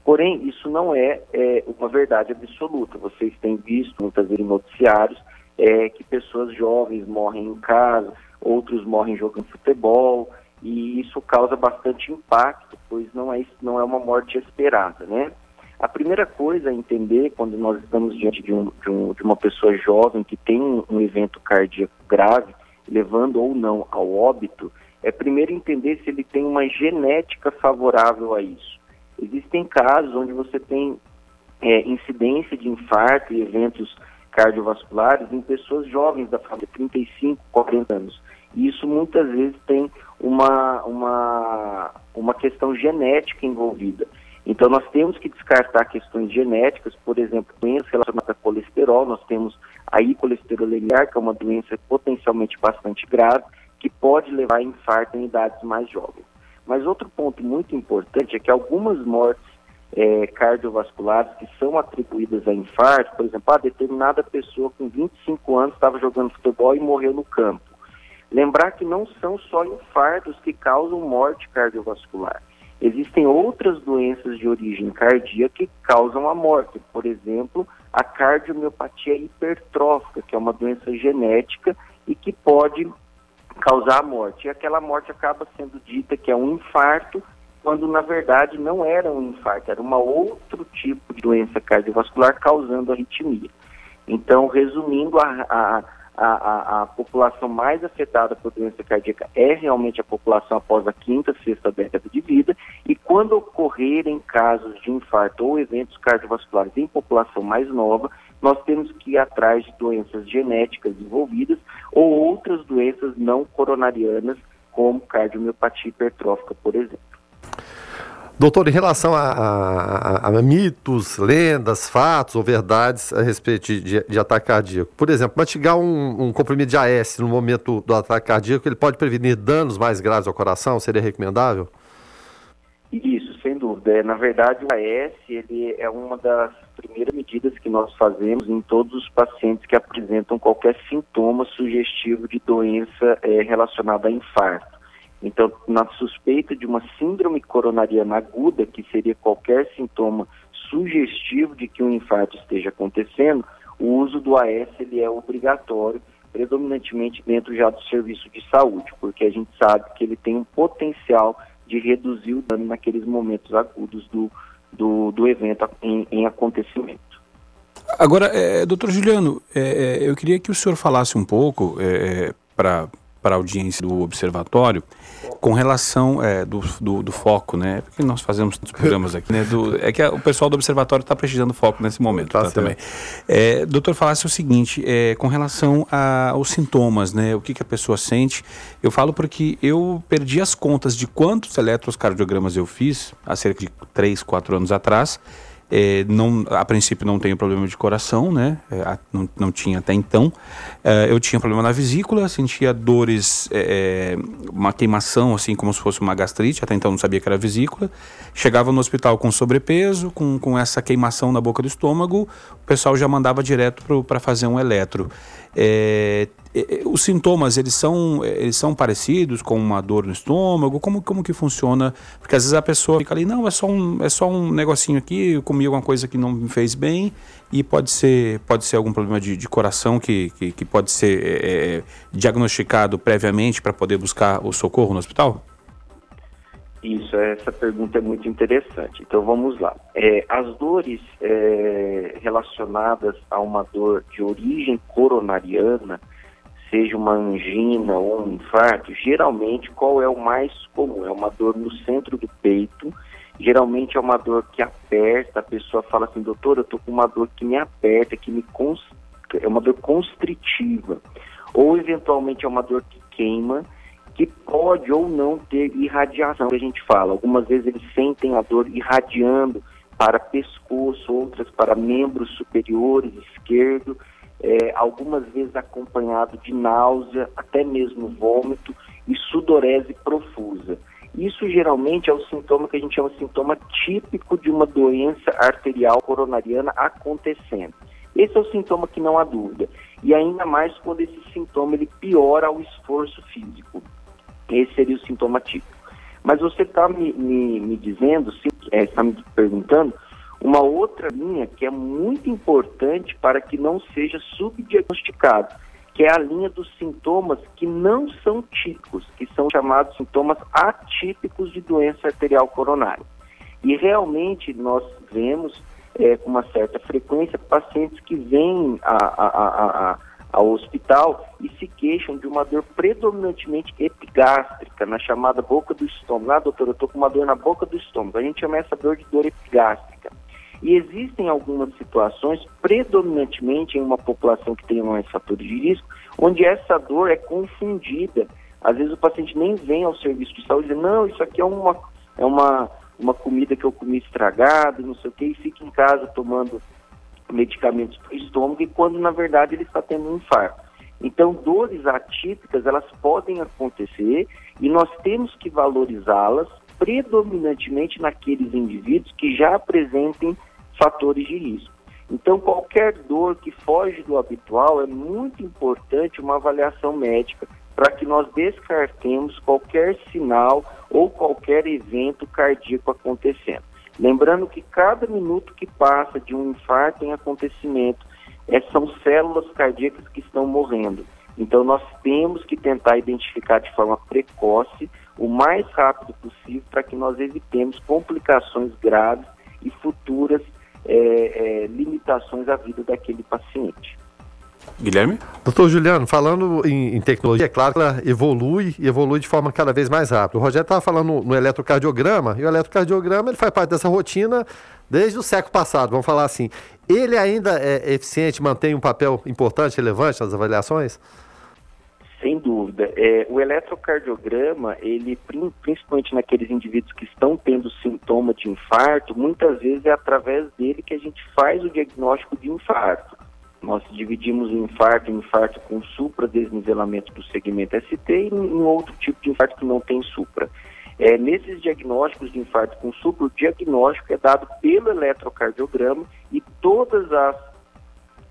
Speaker 8: Porém, isso não é, é, uma verdade absoluta. Vocês têm visto muitas vezes em noticiários é, que pessoas jovens morrem em casa, outros morrem jogando futebol, e isso causa bastante impacto, pois não é, não é uma morte esperada, né? A primeira coisa a entender quando nós estamos diante de, um, de, um, de uma pessoa jovem que tem um evento cardíaco grave, levando ou não ao óbito, é primeiro entender se ele tem uma genética favorável a isso. Existem casos onde você tem é, incidência de infarto e eventos cardiovasculares em pessoas jovens da família, 35, 40 anos. E isso muitas vezes tem uma, uma, uma questão genética envolvida. Então nós temos que descartar questões genéticas, por exemplo, doenças relacionadas a colesterol, nós temos a hicolesterolemiar, que é uma doença potencialmente bastante grave, que pode levar a infarto em idades mais jovens. Mas outro ponto muito importante é que algumas mortes eh, cardiovasculares que são atribuídas a infarto, por exemplo, a determinada pessoa com 25 anos estava jogando futebol e morreu no campo. Lembrar que não são só infartos que causam morte cardiovascular. Existem outras doenças de origem cardíaca que causam a morte. Por exemplo, a cardiomiopatia hipertrófica, que é uma doença genética e que pode causar a morte. E aquela morte acaba sendo dita que é um infarto, quando na verdade não era um infarto, era um outro tipo de doença cardiovascular causando arritmia. Então, resumindo, a, a, a, a, população mais afetada por doença cardíaca é realmente a população após a quinta, sexta década de vida, e quando ocorrerem casos de infarto ou eventos cardiovasculares em população mais nova, nós temos que ir atrás de doenças genéticas envolvidas ou outras doenças não coronarianas, como cardiomiopatia hipertrófica, por exemplo.
Speaker 2: Doutor, em relação a, a, a, mitos, lendas, fatos ou verdades a respeito de, de ataque cardíaco, por exemplo, mastigar um, um, comprimido de AS no momento do ataque cardíaco, ele pode prevenir danos mais graves ao coração? Seria recomendável?
Speaker 8: Isso, sem dúvida. É, na verdade, o AS ele é uma das primeiras medidas que nós fazemos em todos os pacientes que apresentam qualquer sintoma sugestivo de doença é, relacionada a infarto. Então, na suspeita de uma síndrome coronariana aguda, que seria qualquer sintoma sugestivo de que um infarto esteja acontecendo, o uso do AS ele é obrigatório, predominantemente dentro já do serviço de saúde, porque a gente sabe que ele tem um potencial de reduzir o dano naqueles momentos agudos do, do, do evento em, em acontecimento.
Speaker 1: Agora, é, doutor Juliano, é, eu queria que o senhor falasse um pouco é, para para a audiência do Observatório com relação é, do, do, do, foco, né? Porque nós fazemos os programas aqui, né? Do, é que a, o pessoal do Observatório está precisando foco nesse momento tá, tá também. É, doutor, falasse o seguinte, é, com relação a, aos sintomas, né? O que, que a pessoa sente. Eu falo porque eu perdi as contas de quantos eletrocardiogramas eu fiz há cerca de 3, 4 anos atrás é, não, a princípio não tenho problema de coração, né? É, não, não tinha até então. É, eu tinha problema na vesícula, sentia dores, é, é, uma queimação, assim como se fosse uma gastrite, até então não sabia que era vesícula. Chegava no hospital com sobrepeso, com, com essa queimação na boca do estômago, o pessoal já mandava direto para fazer um eletro. É, os sintomas eles são eles são parecidos com uma dor no estômago? Como como que funciona? Porque às vezes a pessoa fica ali não é só um é só um negocinho aqui eu comi alguma coisa que não me fez bem e pode ser pode ser algum problema de, de coração que, que, que pode ser é, é diagnosticado previamente para poder buscar o socorro no hospital
Speaker 8: isso, essa pergunta é muito interessante. Então vamos lá. É, as dores é, relacionadas a uma dor de origem coronariana, seja uma angina ou um infarto, geralmente qual é o mais comum? É uma dor no centro do peito, geralmente é uma dor que aperta, a pessoa fala assim, doutor, eu tô com uma dor que me aperta, que me const... é uma dor constritiva, ou eventualmente é uma dor que queima, que pode ou não ter irradiação, que a gente fala. Algumas vezes eles sentem a dor irradiando para pescoço, outras para membros superiores, esquerdo, é, algumas vezes acompanhado de náusea, até mesmo vômito e sudorese profusa. Isso geralmente é o sintoma que a gente chama de sintoma típico de uma doença arterial coronariana acontecendo. Esse é o sintoma que não há dúvida. E ainda mais quando esse sintoma ele piora ao esforço físico. Esse seria o sintoma típico. Mas você está me, me, me, dizendo, está é, me perguntando, uma outra linha que é muito importante para que não seja subdiagnosticado, que é a linha dos sintomas que não são típicos, que são chamados sintomas atípicos de doença arterial coronária. E realmente nós vemos é, com uma certa frequência pacientes que vêm a, a, a, a ao hospital e se queixam de uma dor predominantemente epigástrica, na chamada boca do estômago. Ah, doutor, eu estou com uma dor na boca do estômago. A gente chama essa dor de dor epigástrica. E existem algumas situações, predominantemente em uma população que tem mais fatores de risco, onde essa dor é confundida Às vezes o paciente nem vem ao serviço de saúde e diz, não, isso aqui é uma, é uma, uma comida que eu comi estragada, não sei o que, e fica em casa tomando medicamentos para o estômago, e quando na verdade ele está tendo um infarto. Então, dores atípicas, elas podem acontecer e nós temos que valorizá-las predominantemente naqueles indivíduos que já apresentem fatores de risco. Então, qualquer dor que foge do habitual é muito importante uma avaliação médica para que nós descartemos qualquer sinal ou qualquer evento cardíaco acontecendo. Lembrando que cada minuto que passa de um infarto em acontecimento é, são células cardíacas que estão morrendo. Então, nós temos que tentar identificar de forma precoce, o mais rápido possível, para que nós evitemos complicações graves e futuras é, é, limitações à vida daquele paciente.
Speaker 1: Guilherme?
Speaker 2: Doutor Juliano, falando em, em tecnologia, é claro que ela evolui e evolui de forma cada vez mais rápida. O Rogério estava falando no, no eletrocardiograma, e o eletrocardiograma ele faz parte dessa rotina desde o século passado, vamos falar assim. Ele ainda é eficiente, mantém um papel importante, relevante nas avaliações?
Speaker 8: Sem dúvida. É, o eletrocardiograma, ele, prin- principalmente naqueles indivíduos que estão tendo sintoma de infarto, muitas vezes é através dele que a gente faz o diagnóstico de infarto. Nós dividimos o infarto em infarto com supra, desnivelamento do segmento ST e em outro tipo de infarto que não tem supra. É, nesses diagnósticos de infarto com supra, o diagnóstico é dado pelo eletrocardiograma e todas as,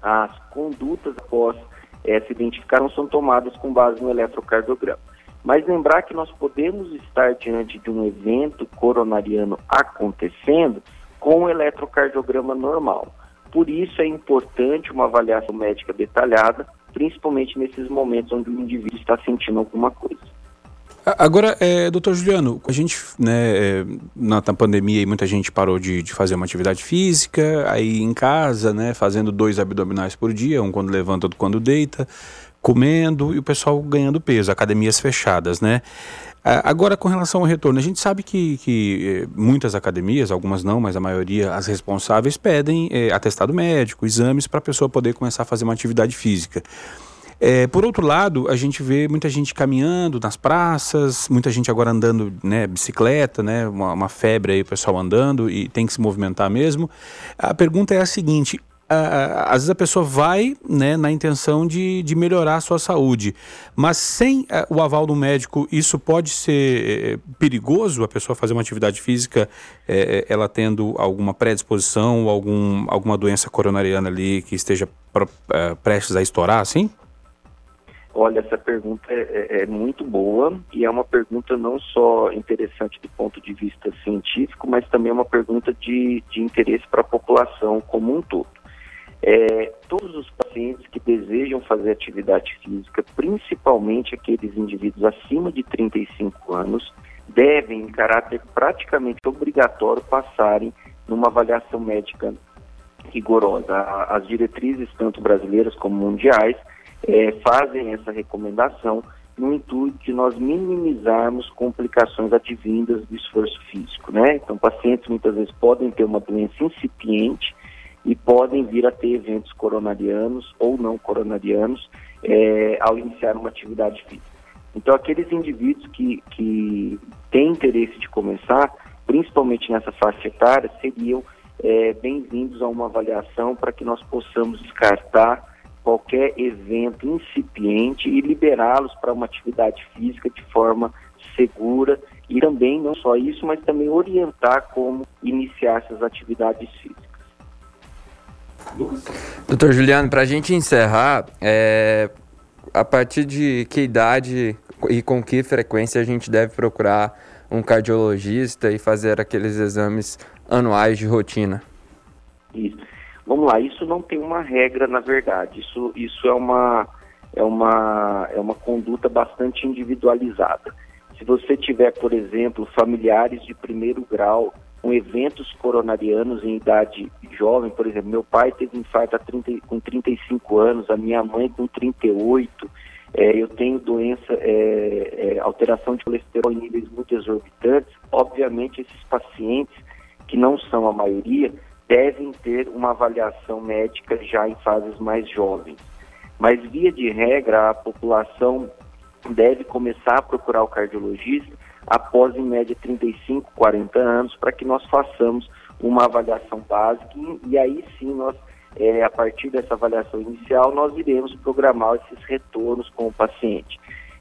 Speaker 8: as condutas após eh, se identificaram são tomadas com base no eletrocardiograma. Mas lembrar que nós podemos estar diante de um evento coronariano acontecendo com o eletrocardiograma normal. Por isso é importante uma avaliação médica detalhada, principalmente nesses momentos onde o indivíduo está sentindo alguma coisa.
Speaker 1: Agora, é, doutor Juliano, a gente, né, é, na, na pandemia, muita gente parou de, de fazer uma atividade física, aí em casa, né, fazendo dois abdominais por dia, um quando levanta, outro quando deita, comendo e o pessoal ganhando peso, academias fechadas, né? Ah, Agora, com relação ao retorno, a gente sabe que, que eh, muitas academias, algumas não, mas a maioria, as responsáveis, pedem eh, atestado médico, exames para a pessoa poder começar a fazer uma atividade física. É, por outro lado, a gente vê muita gente caminhando nas praças, muita gente agora andando, né, bicicleta, né, uma, uma febre aí, o pessoal andando e tem que se movimentar mesmo. A pergunta é a seguinte: às vezes a pessoa vai, né, na intenção de, de melhorar a sua saúde, mas sem eh, o aval do médico, isso pode ser eh, perigoso? A pessoa fazer uma atividade física, eh, ela tendo alguma predisposição, algum, alguma doença coronariana ali que esteja prestes a estourar, assim?
Speaker 8: Olha, essa pergunta é, é- é muito boa e é uma pergunta não só interessante do ponto de vista científico, mas também é uma pergunta de, de interesse para a população como um todo. É, todos os pacientes que desejam fazer atividade física, principalmente aqueles indivíduos acima de 35 anos, devem, em caráter praticamente obrigatório, passarem numa avaliação médica rigorosa. As diretrizes, tanto brasileiras como mundiais, eh, fazem essa recomendação no intuito de nós minimizarmos complicações advindas do esforço físico, né? Então, pacientes muitas vezes podem ter uma doença incipiente e podem vir a ter eventos coronarianos ou não coronarianos eh, ao iniciar uma atividade física. Então, aqueles indivíduos que, que têm interesse de começar, principalmente nessa faixa etária, seriam eh, bem-vindos a uma avaliação para que nós possamos descartar qualquer evento incipiente e liberá-los para uma atividade física de forma segura e também, não só isso, mas também orientar como iniciar essas atividades físicas.
Speaker 9: Doutor Juliano, para a gente encerrar, é, a partir de que idade e com que frequência a gente deve procurar um cardiologista e fazer aqueles exames anuais de rotina?
Speaker 8: Isso. Vamos lá, isso não tem uma regra, na verdade. Isso, isso é, uma, é, uma, é uma conduta bastante individualizada. Se você tiver, por exemplo, familiares de primeiro grau com eventos coronarianos em idade jovem, por exemplo, meu pai teve infarto há 30, com 35 anos, a minha mãe com 38, é, eu tenho doença, é, é, alteração de colesterol em níveis muito exorbitantes, obviamente esses pacientes, que não são a maioria, devem ter uma avaliação médica já em fases mais jovens. Mas, via de regra, a população deve começar a procurar o cardiologista após, em média, 35, 40 anos, para que nós façamos uma avaliação básica e, e aí sim nós, é, a partir dessa avaliação inicial, nós iremos programar esses retornos com o paciente.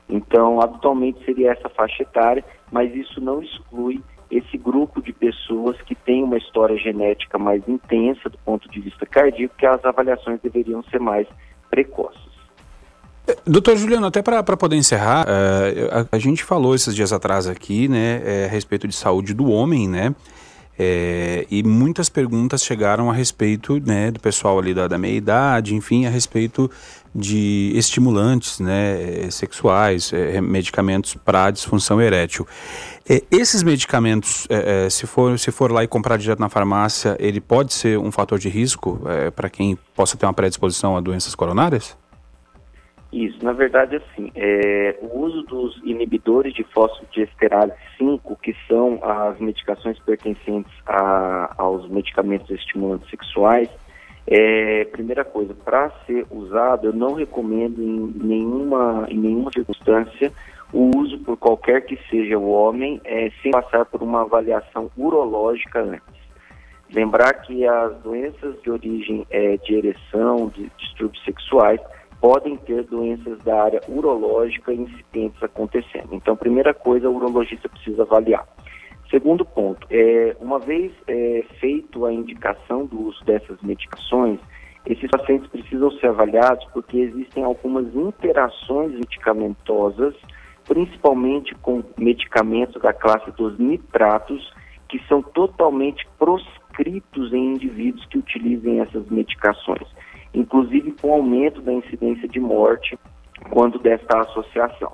Speaker 8: Então, habitualmente seria essa faixa etária, mas isso não exclui esse grupo de pessoas que tem uma história genética mais intensa do ponto de vista cardíaco, que as avaliações deveriam ser mais precoces.
Speaker 1: Doutor Juliano, até para poder encerrar, eh, a, a gente falou esses dias atrás aqui, né, eh, a respeito de saúde do homem, né, eh, e muitas perguntas chegaram a respeito, né, do pessoal ali da, da meia idade, enfim, a respeito de estimulantes, né, eh, sexuais, eh, medicamentos para disfunção erétil. Eh, esses medicamentos, eh, se for se for lá e comprar direto na farmácia, ele pode ser um fator de risco para quem possa ter uma predisposição a doenças coronárias?
Speaker 8: Isso, na verdade, assim, é, o uso dos inibidores de fosfodiesterase 5, que são as medicações pertencentes a, aos medicamentos estimulantes sexuais, é, primeira coisa, para ser usado, eu não recomendo em nenhuma, em nenhuma circunstância o uso por qualquer que seja o homem, é, sem passar por uma avaliação urológica antes. Lembrar que as doenças de origem é, de ereção, de distúrbios sexuais, podem ter doenças da área urológica incidentes acontecendo. Então, primeira coisa, o urologista precisa avaliar. Segundo ponto, é, uma vez é, feito a indicação do uso dessas medicações, esses pacientes precisam ser avaliados porque existem algumas interações medicamentosas, principalmente com medicamentos da classe dos nitratos, que são totalmente proscritos em indivíduos que utilizem essas medicações inclusive com aumento da incidência de morte quando desta associação.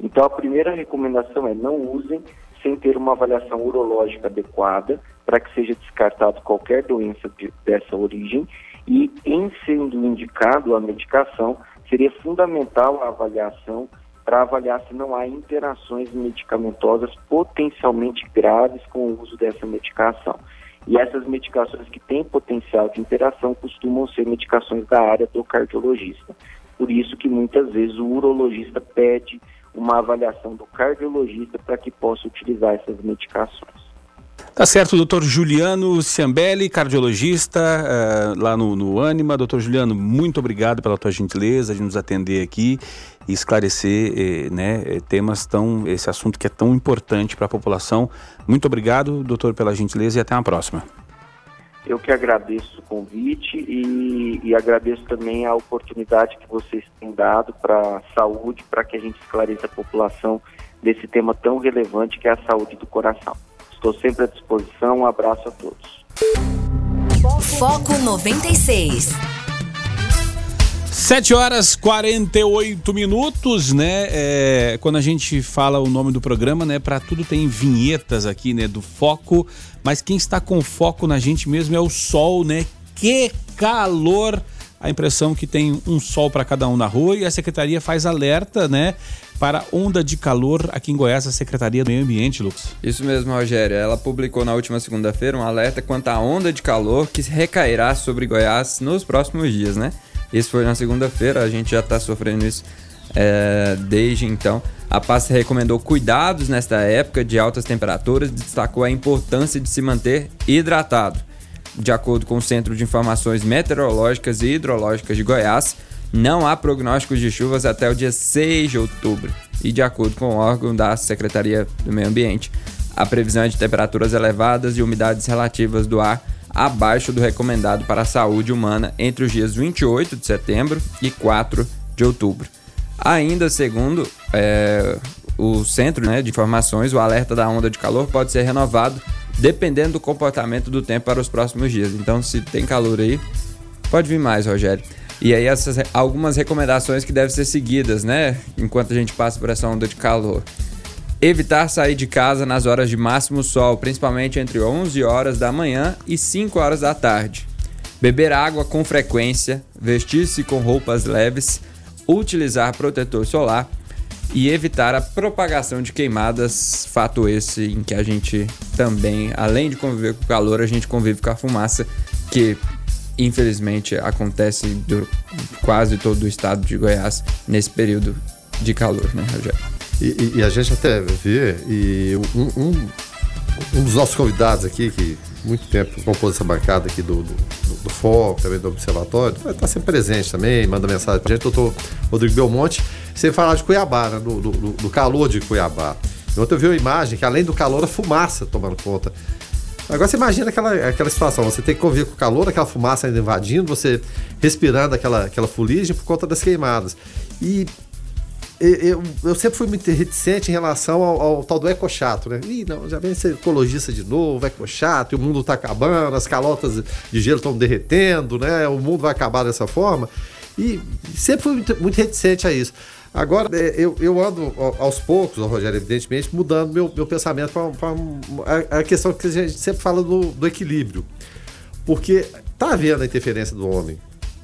Speaker 8: Então, a primeira recomendação é não usem sem ter uma avaliação urológica adequada para que seja descartado qualquer doença de, dessa origem e, em sendo indicado a medicação, seria fundamental a avaliação para avaliar se não há interações medicamentosas potencialmente graves com o uso dessa medicação. E essas medicações que têm potencial de interação costumam ser medicações da área do cardiologista. Por isso que muitas vezes o urologista pede uma avaliação do cardiologista para que possa utilizar essas medicações.
Speaker 1: Tá certo, doutor Juliano Ciambelli, cardiologista uh, lá no, no Anima. Doutor Juliano, muito obrigado pela tua gentileza de nos atender aqui e esclarecer eh, né, eh, temas tão, esse assunto que é tão importante para a população. Muito obrigado, doutor, pela gentileza e até a próxima.
Speaker 8: Eu que agradeço o convite e, e agradeço também a oportunidade que vocês têm dado para a saúde, para que a gente esclareça a população desse tema tão relevante que é a saúde do coração. Estou sempre à disposição. Um abraço a todos.
Speaker 3: Foco 96.
Speaker 1: 7 horas 48 minutos, né? É, quando a gente fala o nome do programa, né? Para tudo tem vinhetas aqui, né? Do foco, mas quem está com foco na gente mesmo é o sol, né? Que calor! A impressão que tem um sol para cada um na rua e a secretaria faz alerta, né? para onda de calor aqui em Goiás, a Secretaria do Meio Ambiente, Lucas.
Speaker 9: Isso mesmo, Rogério. Ela publicou na última segunda-feira um alerta quanto à onda de calor que recairá sobre Goiás nos próximos dias, né? Isso foi na segunda-feira, a gente já está sofrendo isso é, desde então. A pasta recomendou cuidados nesta época de altas temperaturas e destacou a importância de se manter hidratado. De acordo com o Centro de Informações Meteorológicas e Hidrológicas de Goiás, não há prognósticos de chuvas até o dia 6 de outubro. E de acordo com o órgão da Secretaria do Meio Ambiente, a previsão é de temperaturas elevadas e umidades relativas do ar abaixo do recomendado para a saúde humana entre os dias 28 de setembro e 4 de outubro. Ainda segundo é, o Centro né, de Informações, o alerta da onda de calor pode ser renovado dependendo do comportamento do tempo para os próximos dias. Então, se tem calor aí, pode vir mais, Rogério. E aí essas algumas recomendações que devem ser seguidas, né? Enquanto a gente passa por essa onda de calor. Evitar sair de casa nas horas de máximo sol, principalmente entre 11 horas da manhã e 5 horas da tarde. Beber água com frequência, vestir-se com roupas leves, utilizar protetor solar e evitar a propagação de queimadas, fato esse em que a gente também, além de conviver com o calor, a gente convive com a fumaça, que infelizmente acontece do quase todo o estado de Goiás nesse período de calor, né, Rogério?
Speaker 2: E, e- e a gente até vê, e um, um- um dos nossos convidados aqui, que muito tempo compôs essa bancada aqui do, do, do- Foco, também do Observatório, está sempre presente também, manda mensagem pra gente, doutor Rodrigo Belmonte, você falar de Cuiabá, né, do- do- do calor de Cuiabá. Ontem eu vi uma imagem que além do calor, a fumaça tomando conta. Agora você imagina aquela, aquela situação, você tem que conviver com o calor, aquela fumaça ainda invadindo, você respirando aquela, aquela fuligem por conta das queimadas. E eu, eu- sempre fui muito reticente em relação ao, ao tal do ecochato, né? Ih, não, já vem ser ecologista de novo, ecochato, o mundo tá acabando, as calotas de gelo estão derretendo, né? O mundo vai acabar dessa forma. E sempre fui muito, muito reticente a isso. Agora, é, eu, eu ando ao- aos poucos, Rogério, evidentemente, mudando meu, meu pensamento para a, a questão que a gente sempre fala do, do equilíbrio. Porque tá havendo a interferência do homem.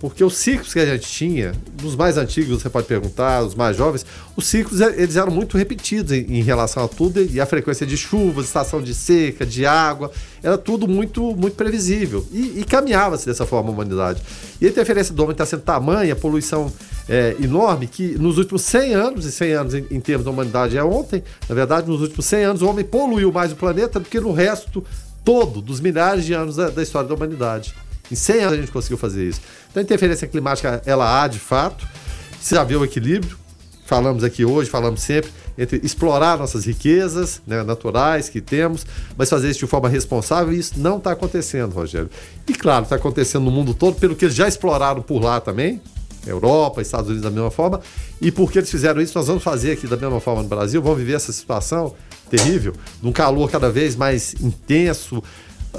Speaker 2: Porque os ciclos que a gente tinha, dos mais antigos, você pode perguntar, os mais jovens, os ciclos eh, eles eram muito repetidos em, em relação a tudo e a frequência de chuvas, estação de seca, de água, era tudo muito, muito previsível. E, e caminhava-se dessa forma a humanidade. E a interferência do homem está sendo tamanha, a poluição é, enorme, que nos últimos 100 anos, e 100 anos em, em termos da humanidade é ontem, na verdade, nos últimos 100 anos, o homem poluiu mais o planeta do que no resto todo dos milhares de anos da, da história da humanidade. Em 100 anos a gente conseguiu fazer isso. Então a interferência climática, ela há de fato. Precisa haver o equilíbrio. Falamos aqui hoje, falamos sempre, entre explorar nossas riquezas né, naturais que temos, mas fazer isso de forma responsável, e isso não está acontecendo, Rogério. E claro, está acontecendo no mundo todo, pelo que eles já exploraram por lá também, Europa, Estados Unidos da mesma forma, e porque eles fizeram isso, nós vamos fazer aqui da mesma forma no Brasil, vamos viver essa situação terrível, num calor cada vez mais intenso.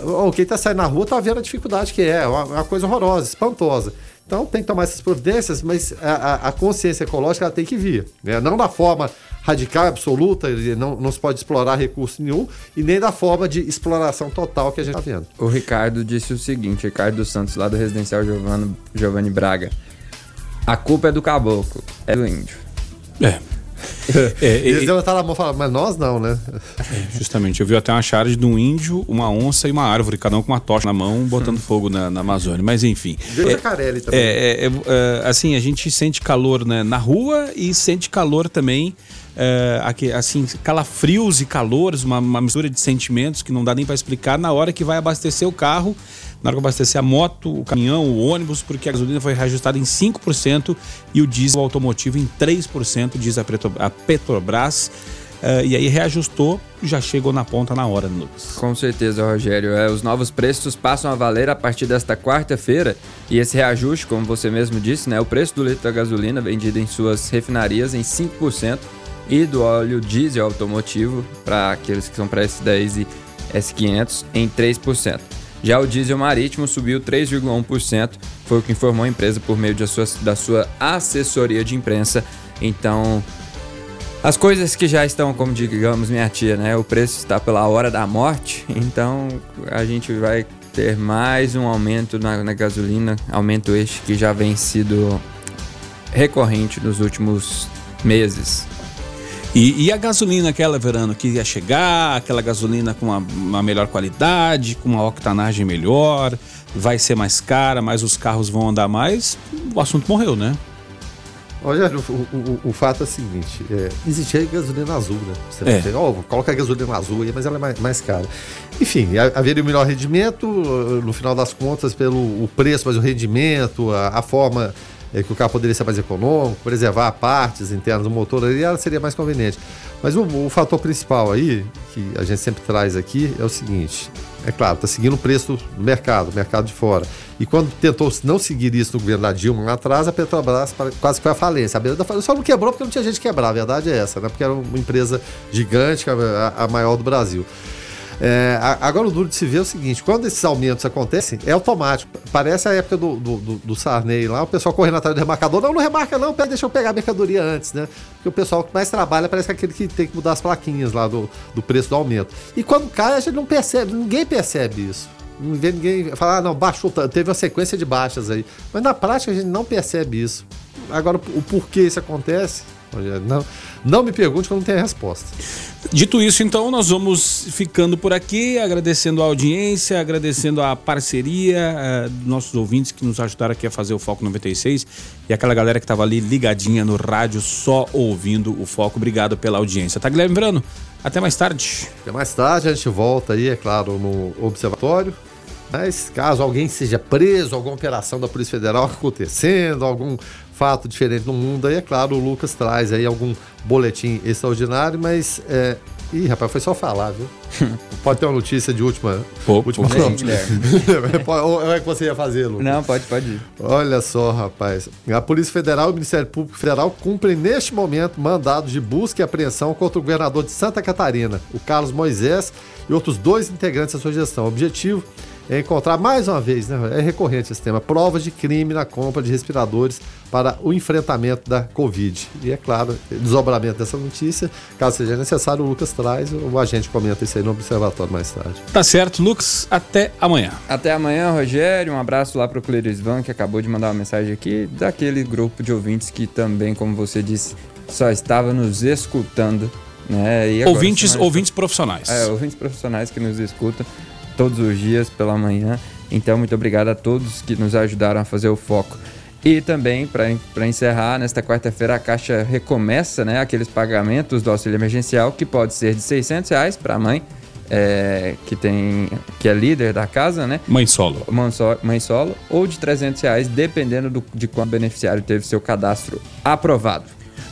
Speaker 2: Ó, Quem está saindo na rua está vendo a dificuldade que é, uma, uma coisa horrorosa, espantosa. Então tem que tomar essas providências, mas a, a- a consciência ecológica ela tem que vir. né? Não da forma radical, absoluta, e não, não se pode explorar recurso nenhum, e nem da forma de exploração total que a gente está vendo.
Speaker 9: O Ricardo disse o seguinte, Ricardo Santos, lá do Residencial Giovanni, Giovanni Braga. A culpa é do caboclo, é do índio.
Speaker 1: É. É,
Speaker 2: Eles
Speaker 1: e-
Speaker 2: levantaram a mão e falaram, mas nós não, né?
Speaker 1: Justamente, eu vi até uma charge de um índio, uma onça e uma árvore, cada um com uma tocha na mão, botando fogo na, na Amazônia. Mas enfim.
Speaker 2: Veio
Speaker 1: É,
Speaker 2: também.
Speaker 1: é, é, é, assim, a gente sente calor né, na rua e sente calor também. é, aqui, assim, calafrios e calores, uma, uma mistura de sentimentos que não dá nem para explicar na hora que vai abastecer o carro, na hora que abastecer a moto, o caminhão, o ônibus, porque a gasolina foi reajustada em 5% e o diesel automotivo em 3%, diz a, Petro- a Petrobras. É, e aí reajustou, já chegou na ponta na hora, Lucas.
Speaker 9: Com certeza, Rogério. É, os novos preços passam a valer a partir desta quarta-feira e esse reajuste, como você mesmo disse, né, o preço do litro da gasolina vendido em suas refinarias em 5% e do óleo diesel automotivo para aqueles que são para S10 e S500 em 3%. Já o diesel marítimo subiu 3,1%, foi o que informou a empresa por meio de sua, da sua assessoria de imprensa. Então, as coisas que já estão, como digamos minha tia, né? O preço está pela hora da morte, então a gente vai ter mais um aumento na, na gasolina, aumento este que já vem sido recorrente nos últimos meses.
Speaker 1: E, e a gasolina aquela, Verano, que ia chegar, aquela gasolina com uma, uma melhor qualidade, com uma octanagem melhor, vai ser mais cara, mas os carros vão andar mais, o assunto morreu, né?
Speaker 2: Rogério, o, o- o- o fato é o seguinte: é, existia gasolina azul, né? Você
Speaker 1: É.
Speaker 2: tem, ó, coloca a gasolina azul aí, mas ela é mais, mais cara. Enfim, ha- haveria um melhor rendimento, no final das contas, pelo o preço, mas o rendimento, a, a forma é, que o carro poderia ser mais econômico, preservar partes internas do motor ali, ela seria mais conveniente. Mas o, o fator principal aí, que a gente sempre traz aqui, é o seguinte: é claro, está seguindo o preço do mercado, o mercado de fora. E quando tentou não seguir isso no governo da Dilma lá atrás, a Petrobras quase foi à falência. A falência só não quebrou porque não tinha gente que quebrar, a verdade é essa, né? Porque era uma empresa gigante, a, a maior do Brasil. É, agora o duro de se ver é o seguinte: quando esses aumentos acontecem, é automático. Parece a época do, do, do- do Sarney lá, o pessoal correndo atrás do remarcador. Não, não remarca, não, pera, deixa eu pegar a mercadoria antes, né? Porque o pessoal que mais trabalha parece é aquele que tem que mudar as plaquinhas lá do, do preço do aumento. E quando cai, a gente não percebe, ninguém percebe isso. Não vê ninguém falar, ah, não, baixou, teve uma sequência de baixas aí. Mas na prática a gente não percebe isso. Agora, o porquê isso acontece, não, não me pergunte que eu não tenho a resposta.
Speaker 1: Dito isso, então, nós vamos ficando por aqui, agradecendo a audiência, agradecendo a parceria eh, dos nossos ouvintes que nos ajudaram aqui a fazer o Foco 96 e aquela galera que estava ali ligadinha no rádio só ouvindo o Foco. Obrigado pela audiência. Tá, Guilherme Verano? Até mais tarde.
Speaker 2: Até mais tarde, a gente volta aí, é claro, no observatório. Mas caso alguém seja preso, alguma operação da Polícia Federal acontecendo, algum fato diferente no mundo, aí é claro, o Lucas traz aí algum boletim extraordinário, mas é... Ih, rapaz, foi só falar, viu? pode ter uma notícia de última.
Speaker 1: Pô,
Speaker 2: última
Speaker 1: pô.
Speaker 2: pronto. Ou é que você ia fazer, Lucas?
Speaker 9: Não, pode, pode ir.
Speaker 2: Olha só, rapaz. A Polícia Federal e o Ministério Público Federal cumprem neste momento mandados de busca e apreensão contra o governador de Santa Catarina, o Carlos Moisés, e outros dois integrantes da sua gestão. O objetivo é encontrar mais uma vez, né, é recorrente esse tema, provas de crime na compra de respiradores para o enfrentamento da Covid. E é claro, desdobramento dessa notícia, caso seja necessário, o Lucas traz, o agente comenta isso aí no observatório mais tarde.
Speaker 1: Tá certo, Lucas. Até amanhã.
Speaker 9: Até amanhã, Rogério. Um abraço lá pro Clerisvan, que acabou de mandar uma mensagem aqui, daquele grupo de ouvintes que também, como você disse, só estava nos escutando. Né? E agora,
Speaker 1: Ouvintes,
Speaker 9: nós-
Speaker 1: ouvintes profissionais.
Speaker 9: É, ouvintes profissionais que nos escutam todos os dias pela manhã. Então, muito obrigado a todos que nos ajudaram a fazer o foco. E também, para encerrar, nesta quarta-feira a Caixa recomeça né, aqueles pagamentos do auxílio emergencial, que pode ser de 600 reais para a mãe, é, que, tem, que é líder da casa, né?
Speaker 1: Mãe solo.
Speaker 9: Mãe solo, mãe solo ou de 300 reais, dependendo do, de quando o beneficiário teve seu cadastro aprovado.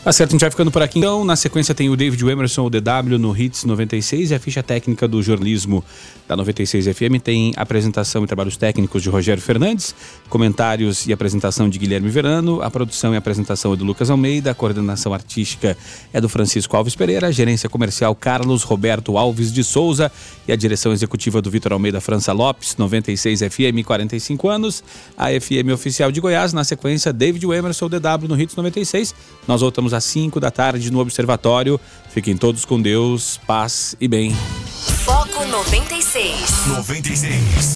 Speaker 1: Tá certo, a gente vai ficando por aqui. Então, na sequência tem o David Emerson, o DW, no Hits 96 e a ficha técnica do jornalismo da 96 FM. Tem apresentação e trabalhos técnicos de Rogério Fernandes, comentários e apresentação de Guilherme Verano, a produção e apresentação é do Lucas Almeida, a coordenação artística é do Francisco Alves Pereira, a gerência comercial Carlos Roberto Alves de Souza e a direção executiva do Vitor Almeida França Lopes, 96 FM, 45 anos, a FM oficial de Goiás. Na sequência, David Emerson, DW, no Hits 96. Nós voltamos às 5 da tarde no Observatório. Fiquem todos com Deus, paz e bem.
Speaker 3: Foco 96.
Speaker 4: 96.